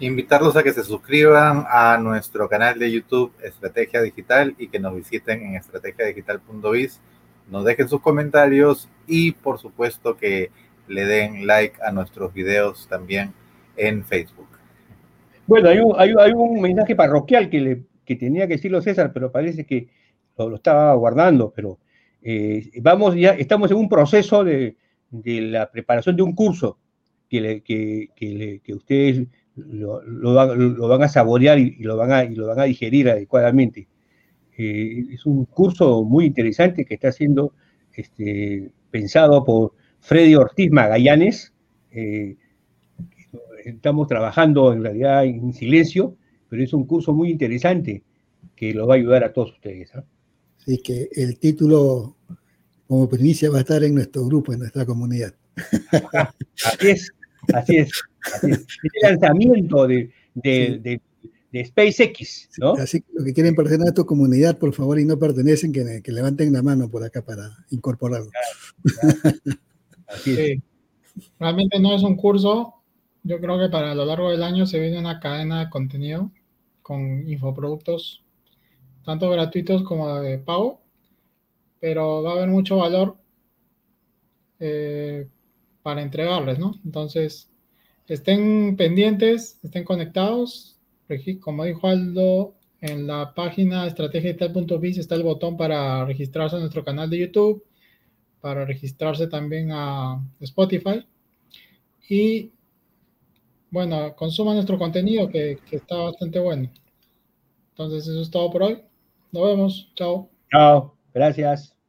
Invitarlos a que se suscriban a nuestro canal de YouTube Estrategia Digital y que nos visiten en estrategiadigital.biz, nos dejen sus comentarios y por supuesto que le den like a nuestros videos también en Facebook. Bueno, hay un, mensaje parroquial que, le, que tenía que decirlo César, pero parece que lo, estaba guardando, pero eh, vamos ya, estamos en un proceso de, la preparación de un curso que, que, que, ustedes lo, van a saborear y, lo van a, y lo van a digerir adecuadamente. Eh, es un curso muy interesante que está siendo este, pensado por Freddy Ortiz Magallanes. Eh, estamos trabajando en realidad en silencio, pero es un curso muy interesante que lo va a ayudar a todos ustedes. Así que el título como primicia va a estar en nuestro grupo, en nuestra comunidad. así es, así es. Así es. el lanzamiento de, de, de, SpaceX, ¿no? Así que los que quieren pertenecer a tu comunidad, por favor, y no pertenecen, que, que levanten la mano por acá para incorporarlo. Así es. Realmente no es un curso. Yo creo que para lo largo del año se viene una cadena de contenido con infoproductos, tanto gratuitos como de pago, pero va a haber mucho valor eh, para entregarles, ¿no? Entonces, estén pendientes, estén conectados. Como dijo Aldo, en la página estrategiatal.biz está el botón para registrarse a nuestro canal de YouTube, para registrarse también a Spotify. Y bueno, consuma nuestro contenido que, que está bastante bueno. Entonces, eso es todo por hoy. Nos vemos. Chao. Chao. Gracias.